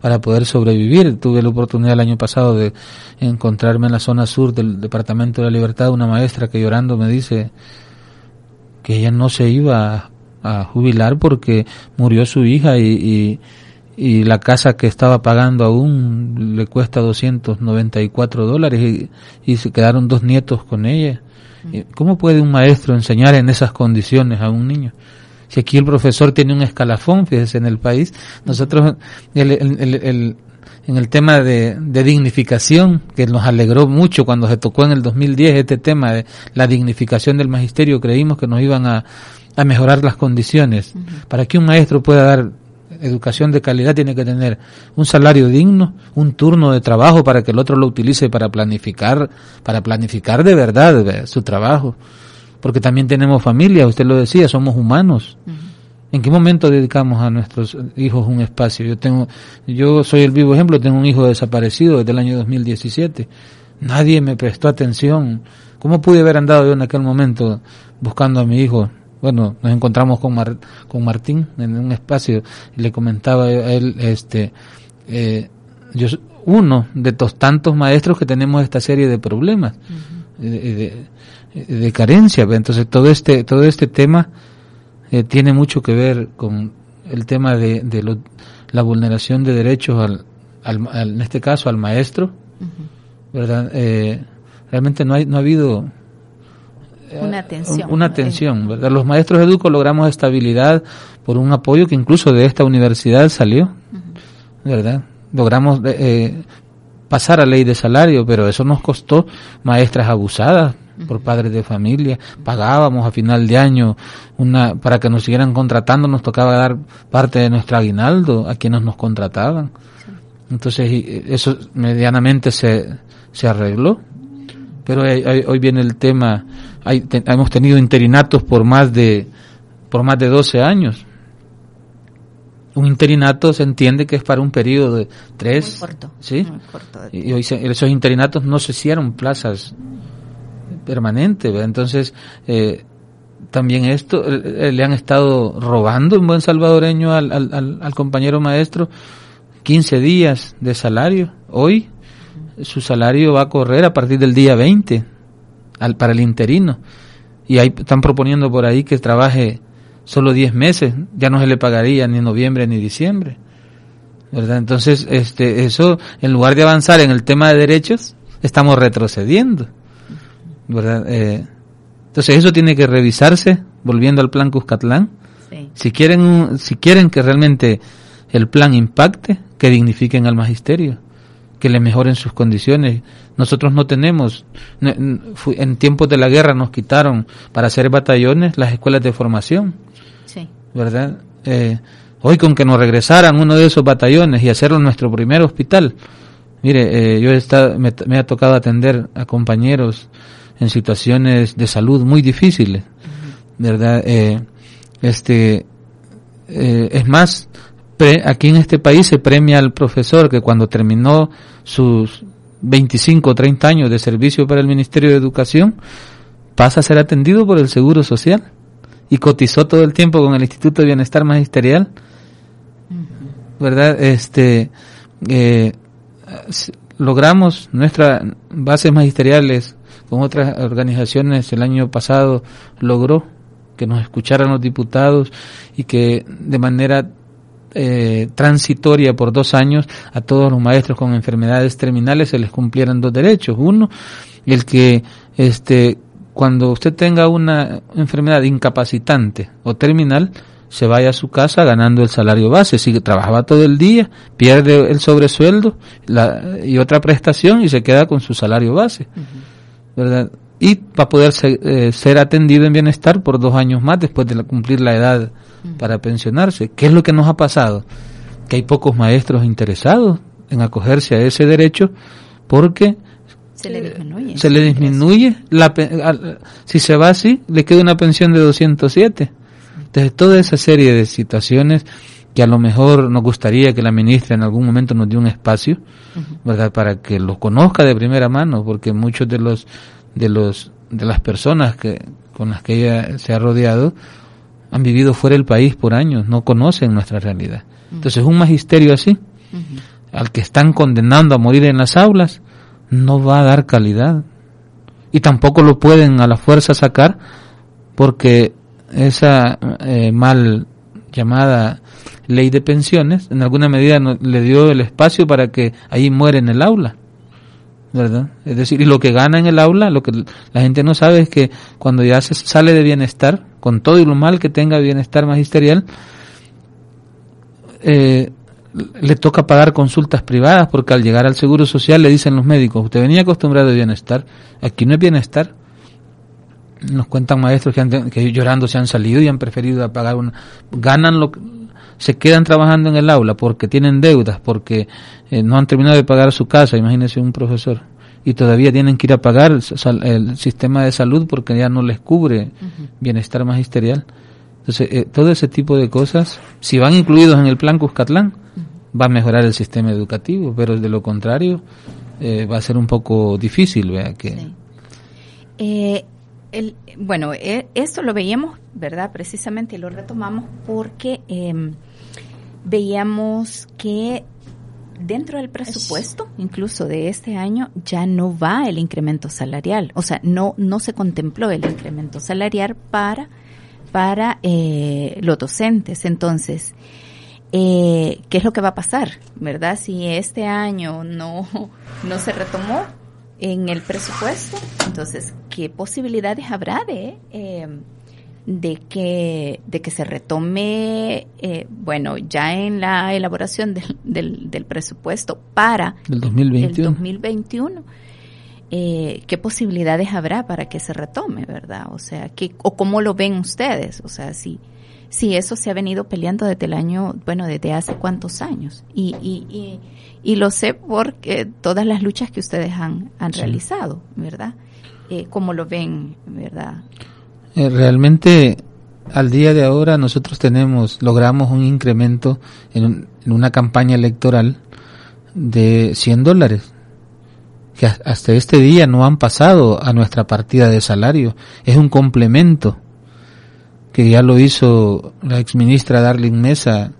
para poder sobrevivir. Tuve la oportunidad el año pasado de encontrarme en la zona sur del Departamento de la Libertad una maestra que llorando me dice que ella no se iba a, a jubilar porque murió su hija y, y, y, la casa que estaba pagando aún le cuesta 294 dólares y, y se quedaron dos nietos con ella. ¿Cómo puede un maestro enseñar en esas condiciones a un niño? Si aquí el profesor tiene un escalafón, fíjese, en el país, nosotros, el, el, el, en el tema de, de, dignificación, que nos alegró mucho cuando se tocó en el 2010 este tema de la dignificación del magisterio, creímos que nos iban a, a mejorar las condiciones. Uh -huh. Para que un maestro pueda dar educación de calidad tiene que tener un salario digno, un turno de trabajo para que el otro lo utilice para planificar, para planificar de verdad su trabajo. Porque también tenemos familia, usted lo decía, somos humanos. Uh -huh. ¿En qué momento dedicamos a nuestros hijos un espacio? Yo tengo, yo soy el vivo ejemplo, tengo un hijo desaparecido desde el año 2017. Nadie me prestó atención. ¿Cómo pude haber andado yo en aquel momento buscando a mi hijo? Bueno, nos encontramos con, Mar, con Martín en un espacio y le comentaba a él, este, eh, yo, uno de los tantos maestros que tenemos esta serie de problemas, uh -huh. de, de, de, carencia. Entonces todo este, todo este tema eh, tiene mucho que ver con el tema de, de lo, la vulneración de derechos al, al, al, en este caso al maestro, uh -huh. ¿verdad? Eh, realmente no, hay, no ha habido una atención. Una atención, ¿verdad? Los maestros educos logramos estabilidad por un apoyo que incluso de esta universidad salió. ¿verdad? Logramos eh, pasar a ley de salario, pero eso nos costó maestras abusadas por padres de familia. Pagábamos a final de año una para que nos siguieran contratando, nos tocaba dar parte de nuestro aguinaldo a quienes nos contrataban. Entonces eso medianamente se se arregló pero hoy, hoy viene el tema, hay, te, hemos tenido interinatos por más de por más de 12 años. Un interinato se entiende que es para un periodo de tres, muy corto, ¿sí? Muy corto y hoy se, esos interinatos no se hicieron plazas permanentes, ¿verdad? entonces eh, también esto eh, le han estado robando en buen salvadoreño al, al, al compañero maestro 15 días de salario hoy su salario va a correr a partir del día 20 al, para el interino. Y ahí están proponiendo por ahí que trabaje solo 10 meses, ya no se le pagaría ni noviembre ni diciembre. ¿Verdad? Entonces, este, eso, en lugar de avanzar en el tema de derechos, estamos retrocediendo. ¿Verdad? Eh, entonces, eso tiene que revisarse, volviendo al plan Cuscatlán. Sí. Si quieren, si quieren que realmente el plan impacte, que dignifiquen al magisterio que le mejoren sus condiciones. Nosotros no tenemos, en tiempos de la guerra nos quitaron para hacer batallones las escuelas de formación, sí. ¿verdad? Eh, hoy con que nos regresaran uno de esos batallones y hacerlo nuestro primer hospital, mire, eh, yo he estado, me, me, ha tocado atender a compañeros en situaciones de salud muy difíciles, uh -huh. ¿verdad? Eh, este, es más, aquí en este país se premia al profesor que cuando terminó sus 25 o 30 años de servicio para el Ministerio de Educación pasa a ser atendido por el Seguro Social y cotizó todo el tiempo con el Instituto de Bienestar Magisterial, ¿verdad? Este, eh, logramos nuestras bases magisteriales con otras organizaciones el año pasado logró que nos escucharan los diputados y que de manera eh, transitoria por dos años a todos los maestros con enfermedades terminales se les cumplieran dos derechos. Uno, el que este cuando usted tenga una enfermedad incapacitante o terminal, se vaya a su casa ganando el salario base. Si trabajaba todo el día, pierde el sobresueldo la, y otra prestación y se queda con su salario base. ¿verdad? Y va a poder ser, eh, ser, atendido en bienestar por dos años más después de la, cumplir la edad para pensionarse. ¿Qué es lo que nos ha pasado? Que hay pocos maestros interesados en acogerse a ese derecho porque se le disminuye. Se le disminuye. La, si se va así, le queda una pensión de 207. Entonces, toda esa serie de situaciones que a lo mejor nos gustaría que la ministra en algún momento nos dé un espacio, uh -huh. ¿verdad? Para que lo conozca de primera mano, porque muchos de los, de los, de las personas que, con las que ella se ha rodeado, han vivido fuera del país por años, no conocen nuestra realidad. -huh. Entonces, un magisterio así, uh -huh. al que están condenando a morir en las aulas, no va a dar calidad. Y tampoco lo pueden a la fuerza sacar porque esa eh, mal llamada ley de pensiones en alguna medida no, le dio el espacio para que ahí muere en el aula. ¿Verdad? Es decir, y lo que gana en el aula, lo que la gente no sabe es que cuando ya se sale de bienestar, con todo y lo mal que tenga bienestar magisterial, eh, le toca pagar consultas privadas porque al llegar al seguro social le dicen los médicos, usted venía acostumbrado a bienestar, aquí no es bienestar. Nos cuentan maestros que, han, que llorando se han salido y han preferido pagar una, ganan lo se quedan trabajando en el aula porque tienen deudas, porque eh, no han terminado de pagar su casa, imagínese un profesor, y todavía tienen que ir a pagar el, el sistema de salud porque ya no les cubre uh -huh. bienestar magisterial. Entonces, eh, todo ese tipo de cosas, si van incluidos en el plan Cuscatlán, uh -huh. va a mejorar el sistema educativo, pero de lo contrario, eh, va a ser un poco difícil, vea que... Sí. El, bueno, eh, esto lo veíamos, ¿verdad? Precisamente lo retomamos porque eh, veíamos que dentro del presupuesto, incluso de este año, ya no va el incremento salarial. O sea, no, no se contempló el incremento salarial para, para eh, los docentes. Entonces, eh, ¿qué es lo que va a pasar? ¿Verdad? Si este año no, no se retomó, en el presupuesto. Entonces, ¿qué posibilidades habrá de, eh, de, que, de que se retome, eh, bueno, ya en la elaboración del, del, del presupuesto para el 2021? El 2021 eh, ¿Qué posibilidades habrá para que se retome, verdad? O sea, ¿qué, o cómo lo ven ustedes? O sea, si, si eso se ha venido peleando desde el año, bueno, desde hace cuántos años. Y, y, y y lo sé porque todas las luchas que ustedes han, han sí. realizado, ¿verdad? Eh, ¿Cómo lo ven, verdad? Eh, realmente, al día de ahora nosotros tenemos, logramos un incremento en, un, en una campaña electoral de 100 dólares que hasta este día no han pasado a nuestra partida de salario. Es un complemento que ya lo hizo la exministra Darling Mesa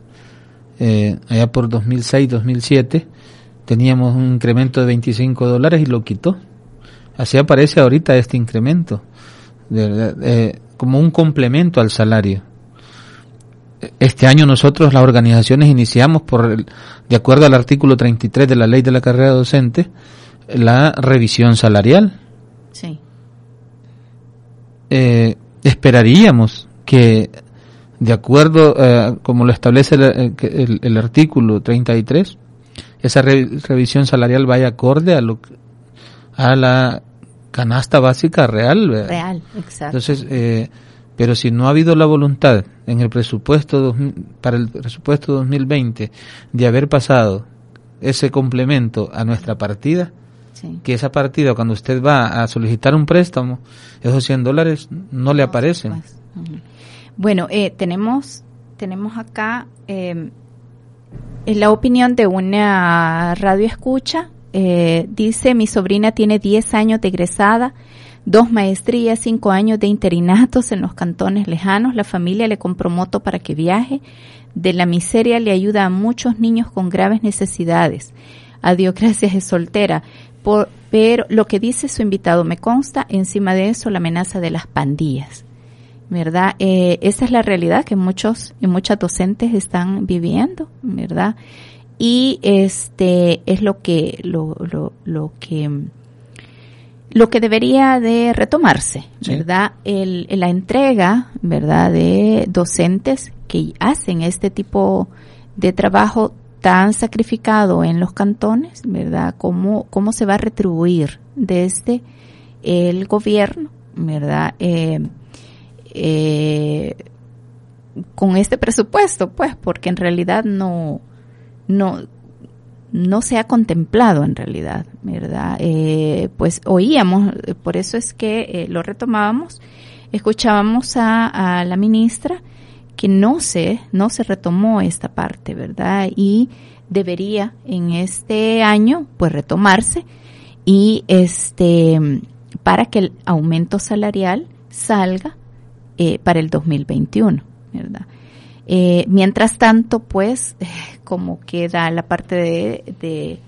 eh, allá por 2006-2007 teníamos un incremento de 25 dólares y lo quitó. Así aparece ahorita este incremento, de, eh, como un complemento al salario. Este año nosotros, las organizaciones, iniciamos, por el, de acuerdo al artículo 33 de la ley de la carrera docente, la revisión salarial. Sí. Eh, esperaríamos que, de acuerdo, eh, como lo establece el, el, el artículo 33, esa re revisión salarial vaya acorde a lo a la canasta básica real. ¿verdad? Real, exacto. Entonces, eh, pero si no ha habido la voluntad en el presupuesto dos, para el presupuesto 2020 de haber pasado ese complemento a nuestra partida, sí. que esa partida cuando usted va a solicitar un préstamo, esos 100 dólares no le aparecen. Pues, uh -huh. Bueno, eh, tenemos tenemos acá eh, la opinión de una radio escucha. Eh, dice, mi sobrina tiene 10 años de egresada, dos maestrías, cinco años de interinatos en los cantones lejanos. La familia le compró moto para que viaje. De la miseria le ayuda a muchos niños con graves necesidades. Adiós, <laughs> gracias, es soltera. Por, pero lo que dice su invitado me consta, encima de eso la amenaza de las pandillas. ¿Verdad? Eh, esa es la realidad que muchos y muchas docentes están viviendo, ¿verdad? Y este es lo que lo, lo, lo que lo que debería de retomarse, ¿verdad? El, la entrega, ¿verdad? De docentes que hacen este tipo de trabajo tan sacrificado en los cantones, ¿verdad? ¿Cómo, cómo se va a retribuir desde el gobierno, ¿verdad? Eh, eh, con este presupuesto, pues, porque en realidad no, no, no se ha contemplado en realidad, ¿verdad? Eh, pues oíamos, por eso es que eh, lo retomábamos, escuchábamos a, a, la ministra que no se, no se retomó esta parte, ¿verdad? Y debería en este año, pues retomarse y este, para que el aumento salarial salga eh, para el 2021, ¿verdad? Eh, mientras tanto, pues, como queda la parte de, de,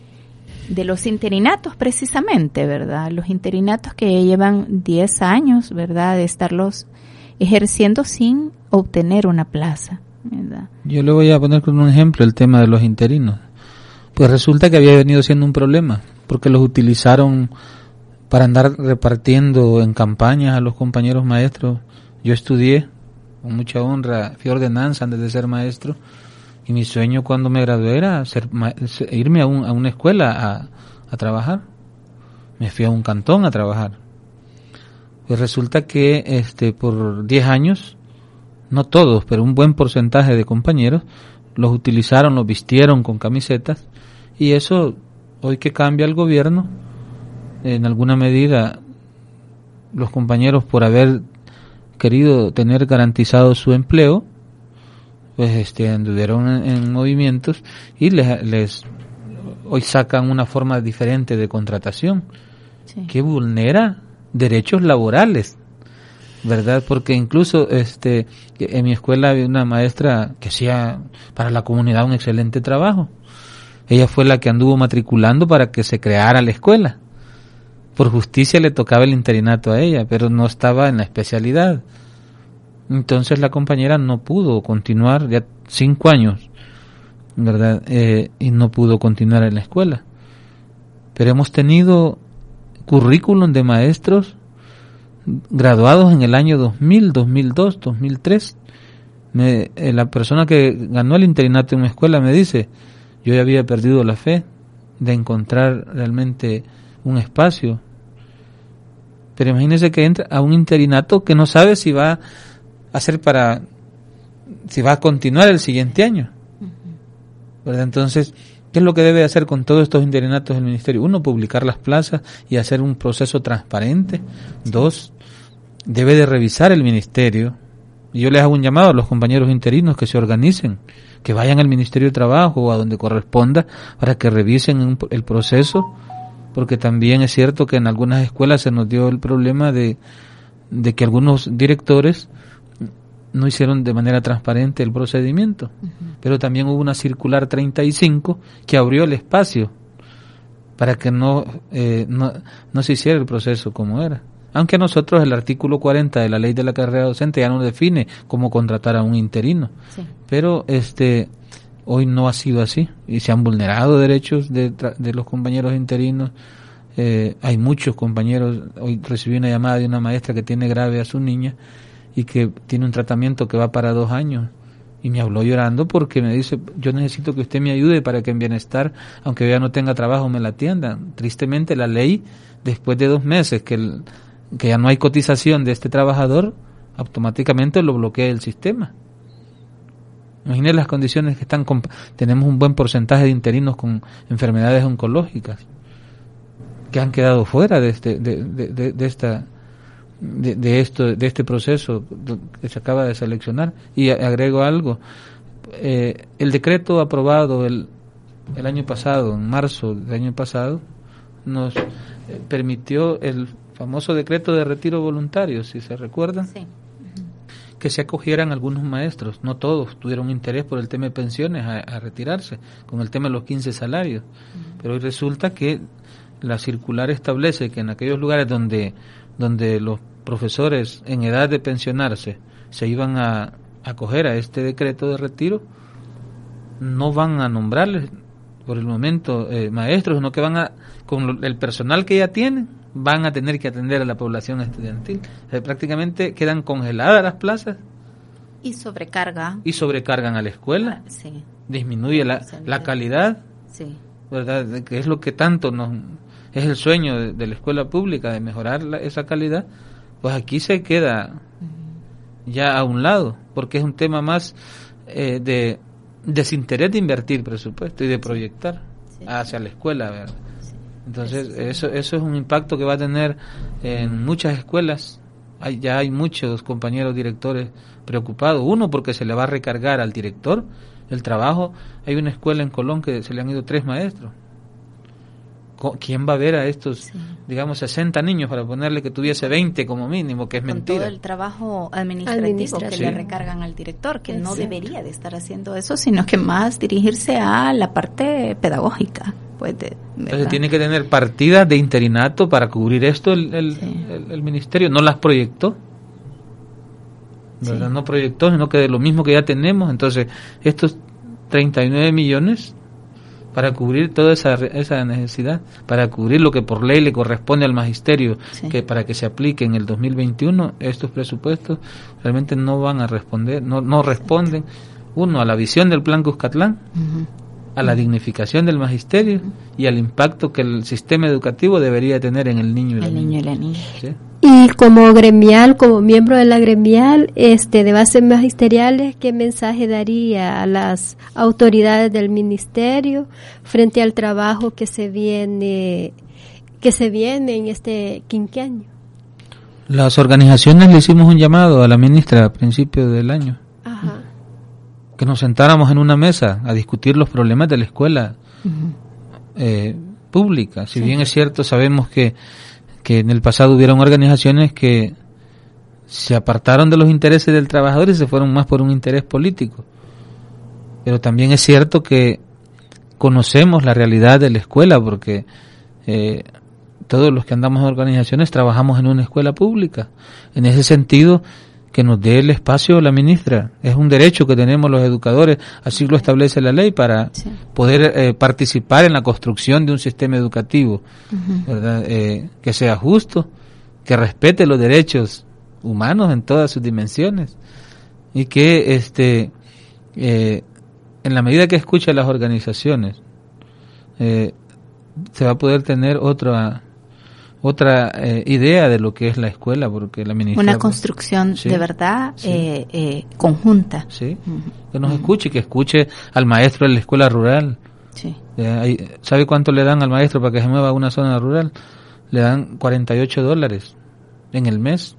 de, los interinatos precisamente, ¿verdad? Los interinatos que llevan 10 años, ¿verdad? De estarlos ejerciendo sin obtener una plaza, ¿verdad? Yo le voy a poner con un ejemplo el tema de los interinos. Pues resulta que había venido siendo un problema, porque los utilizaron para andar repartiendo en campañas a los compañeros maestros. Yo estudié con mucha honra, fui ordenanza antes de ser maestro y mi sueño cuando me gradué era ser, irme a, un, a, una escuela a, a, trabajar. Me fui a un cantón a trabajar. Pues resulta que este por 10 años, no todos, pero un buen porcentaje de compañeros los utilizaron, los vistieron con camisetas y eso hoy que cambia el gobierno en alguna medida los compañeros por haber querido tener garantizado su empleo, pues este anduvieron en, en movimientos y les, les, hoy sacan una forma diferente de contratación sí. que vulnera derechos laborales, ¿verdad? Porque incluso este en mi escuela había una maestra que hacía para la comunidad un excelente trabajo. Ella fue la que anduvo matriculando para que se creara la escuela por justicia le tocaba el interinato a ella, pero no estaba en la especialidad. Entonces la compañera no pudo continuar, ya cinco años, ¿verdad? Eh, y no pudo continuar en la escuela. Pero hemos tenido currículum de maestros graduados en el año 2000, 2002, 2003. Me, eh, la persona que ganó el interinato en una escuela me dice, yo ya había perdido la fe de encontrar realmente un espacio pero imagínese que entra a un interinato que no sabe si va a hacer para, si va a continuar el siguiente año. ¿Verdad? Entonces, ¿qué es lo que debe hacer con todos estos interinatos del ministerio? Uno, publicar las plazas y hacer un proceso transparente. Dos, debe de revisar el ministerio. Y yo les hago un llamado a los compañeros interinos que se organicen, que vayan al Ministerio de Trabajo o a donde corresponda para que revisen el proceso porque también es cierto que en algunas escuelas se nos dio el problema de, de que algunos directores no hicieron de manera transparente el procedimiento, uh -huh. pero también hubo una circular 35 que abrió el espacio para que no, eh, no, no se hiciera el proceso como era. Aunque a nosotros el artículo 40 de la ley de la carrera docente ya no define cómo contratar a un interino, sí. pero este Hoy no ha sido así y se han vulnerado derechos de, de los compañeros interinos. Eh, hay muchos compañeros. Hoy recibí una llamada de una maestra que tiene grave a su niña y que tiene un tratamiento que va para dos años. Y me habló llorando porque me dice, yo necesito que usted me ayude para que en bienestar, aunque ya no tenga trabajo, me la atienda. Tristemente la ley, después de dos meses que, el, que ya no hay cotización de este trabajador, automáticamente lo bloquea el sistema. Imagínense las condiciones que están. Con, tenemos un buen porcentaje de interinos con enfermedades oncológicas que han quedado fuera de este, de, de esta, de, esto, de este proceso que se acaba de seleccionar. Y agrego algo. Eh, el decreto aprobado el, el año pasado, en marzo del año pasado, nos eh, permitió el famoso decreto de retiro voluntario, si se recuerdan. Sí que se acogieran algunos maestros, no todos tuvieron interés por el tema de pensiones a, a retirarse, con el tema de los 15 salarios, uh -huh. pero hoy resulta que la circular establece que en aquellos lugares donde donde los profesores en edad de pensionarse se iban a acoger a este decreto de retiro, no van a nombrarles por el momento eh, maestros, sino que van a, con el personal que ya tienen, van a tener que atender a la población estudiantil. prácticamente quedan congeladas las plazas. Y sobrecarga. Y sobrecargan a la escuela. Ah, sí. Disminuye la, la calidad. Sí. ¿Verdad? Que es lo que tanto nos, es el sueño de, la escuela pública, de mejorar esa calidad. Pues aquí se queda ya a un lado, porque es un tema más eh, de desinterés de invertir presupuesto y de proyectar hacia la escuela, ¿verdad? Entonces, eso, eso es un impacto que va a tener en muchas escuelas. Hay, ya hay muchos compañeros directores preocupados. Uno, porque se le va a recargar al director el trabajo. Hay una escuela en Colón que se le han ido tres maestros. ¿Quién va a ver a estos, digamos, 60 niños para ponerle que tuviese 20 como mínimo, que es Con mentira? todo el trabajo administrativo, que le recargan al director, que no debería de estar haciendo eso, sino que más dirigirse a la parte pedagógica. Pues Entonces tiene que tener partidas de interinato para cubrir esto el, el, ministerio, no las proyectó. ¿verdad? No proyectó, sino que de lo mismo que ya tenemos. Entonces, estos 39 millones para cubrir toda esa, esa necesidad, para cubrir lo que por ley le corresponde al magisterio, que para que se aplique en el 2021, estos presupuestos realmente no van a responder, no, no responden, uno, a la visión del plan Cuscatlán, a la dignificación del magisterio y al impacto que el sistema educativo debería tener en el niño y la niña. Y como gremial, como miembro de la gremial, este, de bases magisteriales, ¿qué mensaje daría a las autoridades del ministerio frente al trabajo que se viene, que se viene en este quinquenio? Las organizaciones le hicimos un llamado a la ministra a principios del año. Que nos sentáramos en una mesa a discutir los problemas de la escuela eh, pública. Si bien es cierto, sabemos que que en el pasado hubieron organizaciones que se apartaron de los intereses del trabajador y se fueron más por un interés político. Pero también es cierto que conocemos la realidad de la escuela porque eh, todos los que andamos en organizaciones trabajamos en una escuela pública. En ese sentido, que nos dé el espacio la ministra. Es un derecho que tenemos los educadores, así lo establece la ley, para poder eh, participar en la construcción de un sistema educativo, ¿verdad? Eh, que sea justo, que respete los derechos humanos en todas sus dimensiones y que este eh, en la medida que escucha las organizaciones se va a poder tener otra otra eh, idea de lo que es la escuela, porque la ministra... Una construcción de verdad eh, eh, conjunta. Sí, que nos escuche, que escuche al maestro de la escuela rural. Sí. ¿Sabe cuánto le dan al maestro para que se mueva a una zona rural? Le dan 48 dólares en el mes.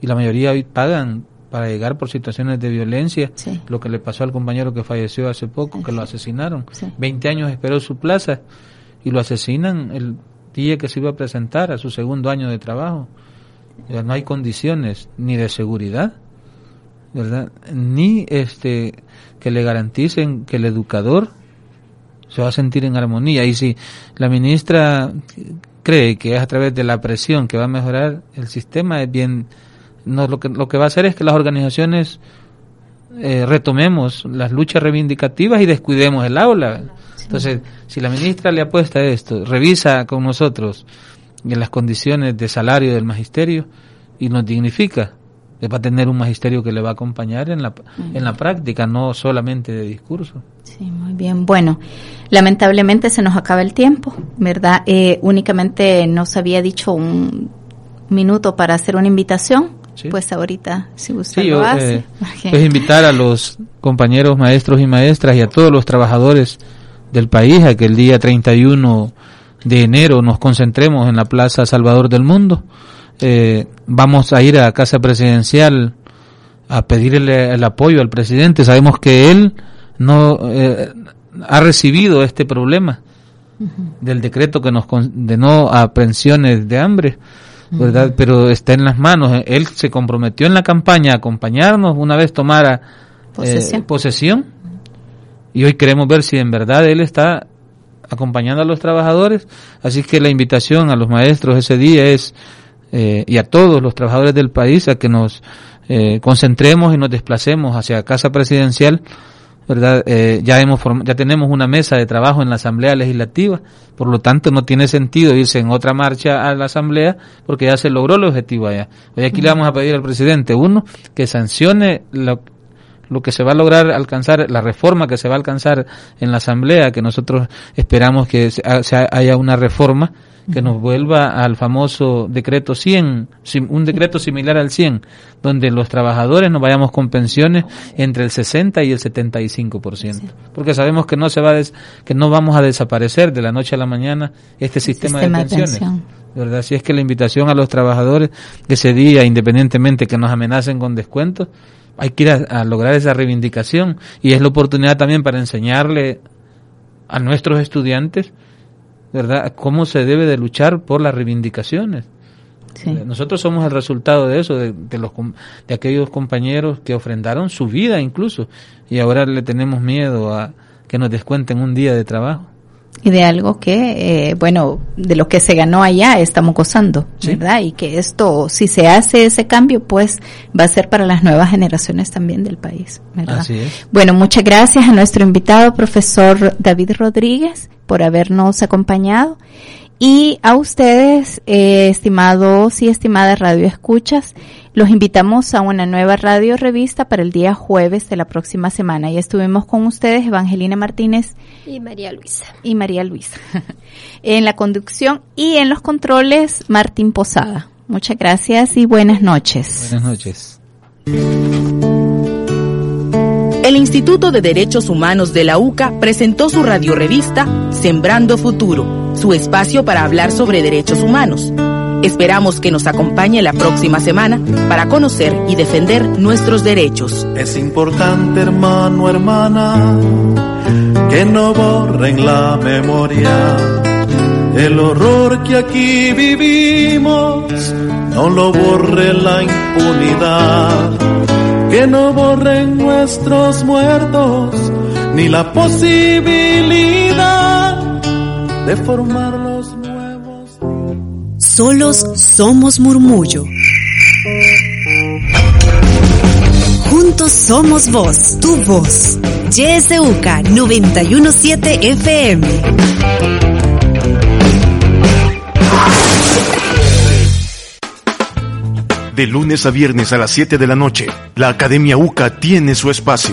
Y la mayoría hoy pagan para llegar por situaciones de violencia, lo que le pasó al compañero que falleció hace poco, que lo asesinaron. 20 años esperó su plaza y lo asesinan el que se iba a presentar a su segundo año de trabajo. No hay condiciones ni de seguridad, ¿verdad? Ni este que le garanticen que el educador se va a sentir en armonía. Y si la ministra cree que es a través de la presión que va a mejorar el sistema, es bien, no, lo que, lo que va a hacer es que las organizaciones eh, retomemos las luchas reivindicativas y descuidemos el aula. Entonces, si la ministra le apuesta a esto, revisa con nosotros en las condiciones de salario del magisterio y nos dignifica, va a tener un magisterio que le va a acompañar en la, en la práctica, no solamente de discurso. Sí, muy bien. Bueno, lamentablemente se nos acaba el tiempo, ¿verdad? Eh, únicamente nos había dicho un minuto para hacer una invitación. Pues ahorita, si usted lo hace. Eh, <laughs> pues invitar a los compañeros maestros y maestras y a todos los trabajadores del país a que el día 31 de enero nos concentremos en la Plaza Salvador del Mundo. Eh, vamos a ir a Casa Presidencial a pedirle el apoyo al presidente. Sabemos que él no eh, ha recibido este problema del decreto que nos condenó a pensiones de hambre, ¿verdad? Pero está en las manos. Él se comprometió en la campaña a acompañarnos una vez tomara eh, posesión y hoy queremos ver si en verdad él está acompañando a los trabajadores. Así que la invitación a los maestros ese día es eh, y a todos los trabajadores del país a que nos eh, concentremos y nos desplacemos hacia Casa Presidencial, ¿verdad? Eh, ya, hemos ya tenemos una mesa de trabajo en la Asamblea Legislativa, por lo tanto no tiene sentido irse en otra marcha a la Asamblea porque ya se logró el objetivo allá. Hoy aquí le vamos a pedir al presidente, uno, que sancione lo, lo que se va a lograr alcanzar, la reforma que se va a alcanzar en la Asamblea, que nosotros esperamos que haya una reforma que nos vuelva al famoso decreto 100, un decreto similar al 100, donde los trabajadores nos vayamos con pensiones entre el 60 y el 75%, porque sabemos que no se va a que no vamos a desaparecer de la noche a la mañana este sistema, de pensiones. ¿verdad? Si es que la invitación a los trabajadores ese día, independientemente que nos amenacen con descuentos, hay que ir a, lograr esa reivindicación y es la oportunidad también para enseñarle a nuestros estudiantes, ¿verdad?, cómo se debe de luchar por las reivindicaciones. Nosotros somos el resultado de eso, de, de, los, de aquellos compañeros que ofrendaron su vida incluso y ahora le tenemos miedo a que nos descuenten un día de trabajo y de algo que, eh, bueno, de lo que se ganó allá estamos gozando, ¿verdad? Y que esto, si se hace ese cambio, pues va a ser para las nuevas generaciones también del país, ¿verdad? Así es. Bueno, muchas gracias a nuestro invitado, profesor David Rodríguez, por habernos acompañado. Y a ustedes, eh, estimados y estimadas radioescuchas, los invitamos a una nueva radio revista para el día jueves de la próxima semana. Y estuvimos con ustedes Evangelina Martínez y María Luisa. Y María Luisa. <laughs> en la conducción y en los controles, Martín Posada. Muchas gracias y buenas noches. Buenas noches. El Instituto de Derechos Humanos de la UCA presentó su radiorevista Sembrando Futuro, su espacio para hablar sobre derechos humanos. Esperamos que nos acompañe la próxima semana para conocer y defender nuestros derechos. Es importante, hermano, hermana, que no borren la memoria. El horror que aquí vivimos, no lo borre la impunidad. Que no borren nuestros muertos, ni la posibilidad de formarlos Solos somos murmullo. Juntos somos voz, tu voz. YSUK 917 FM. De lunes a viernes a las 7 de la noche, la Academia UCA tiene su espacio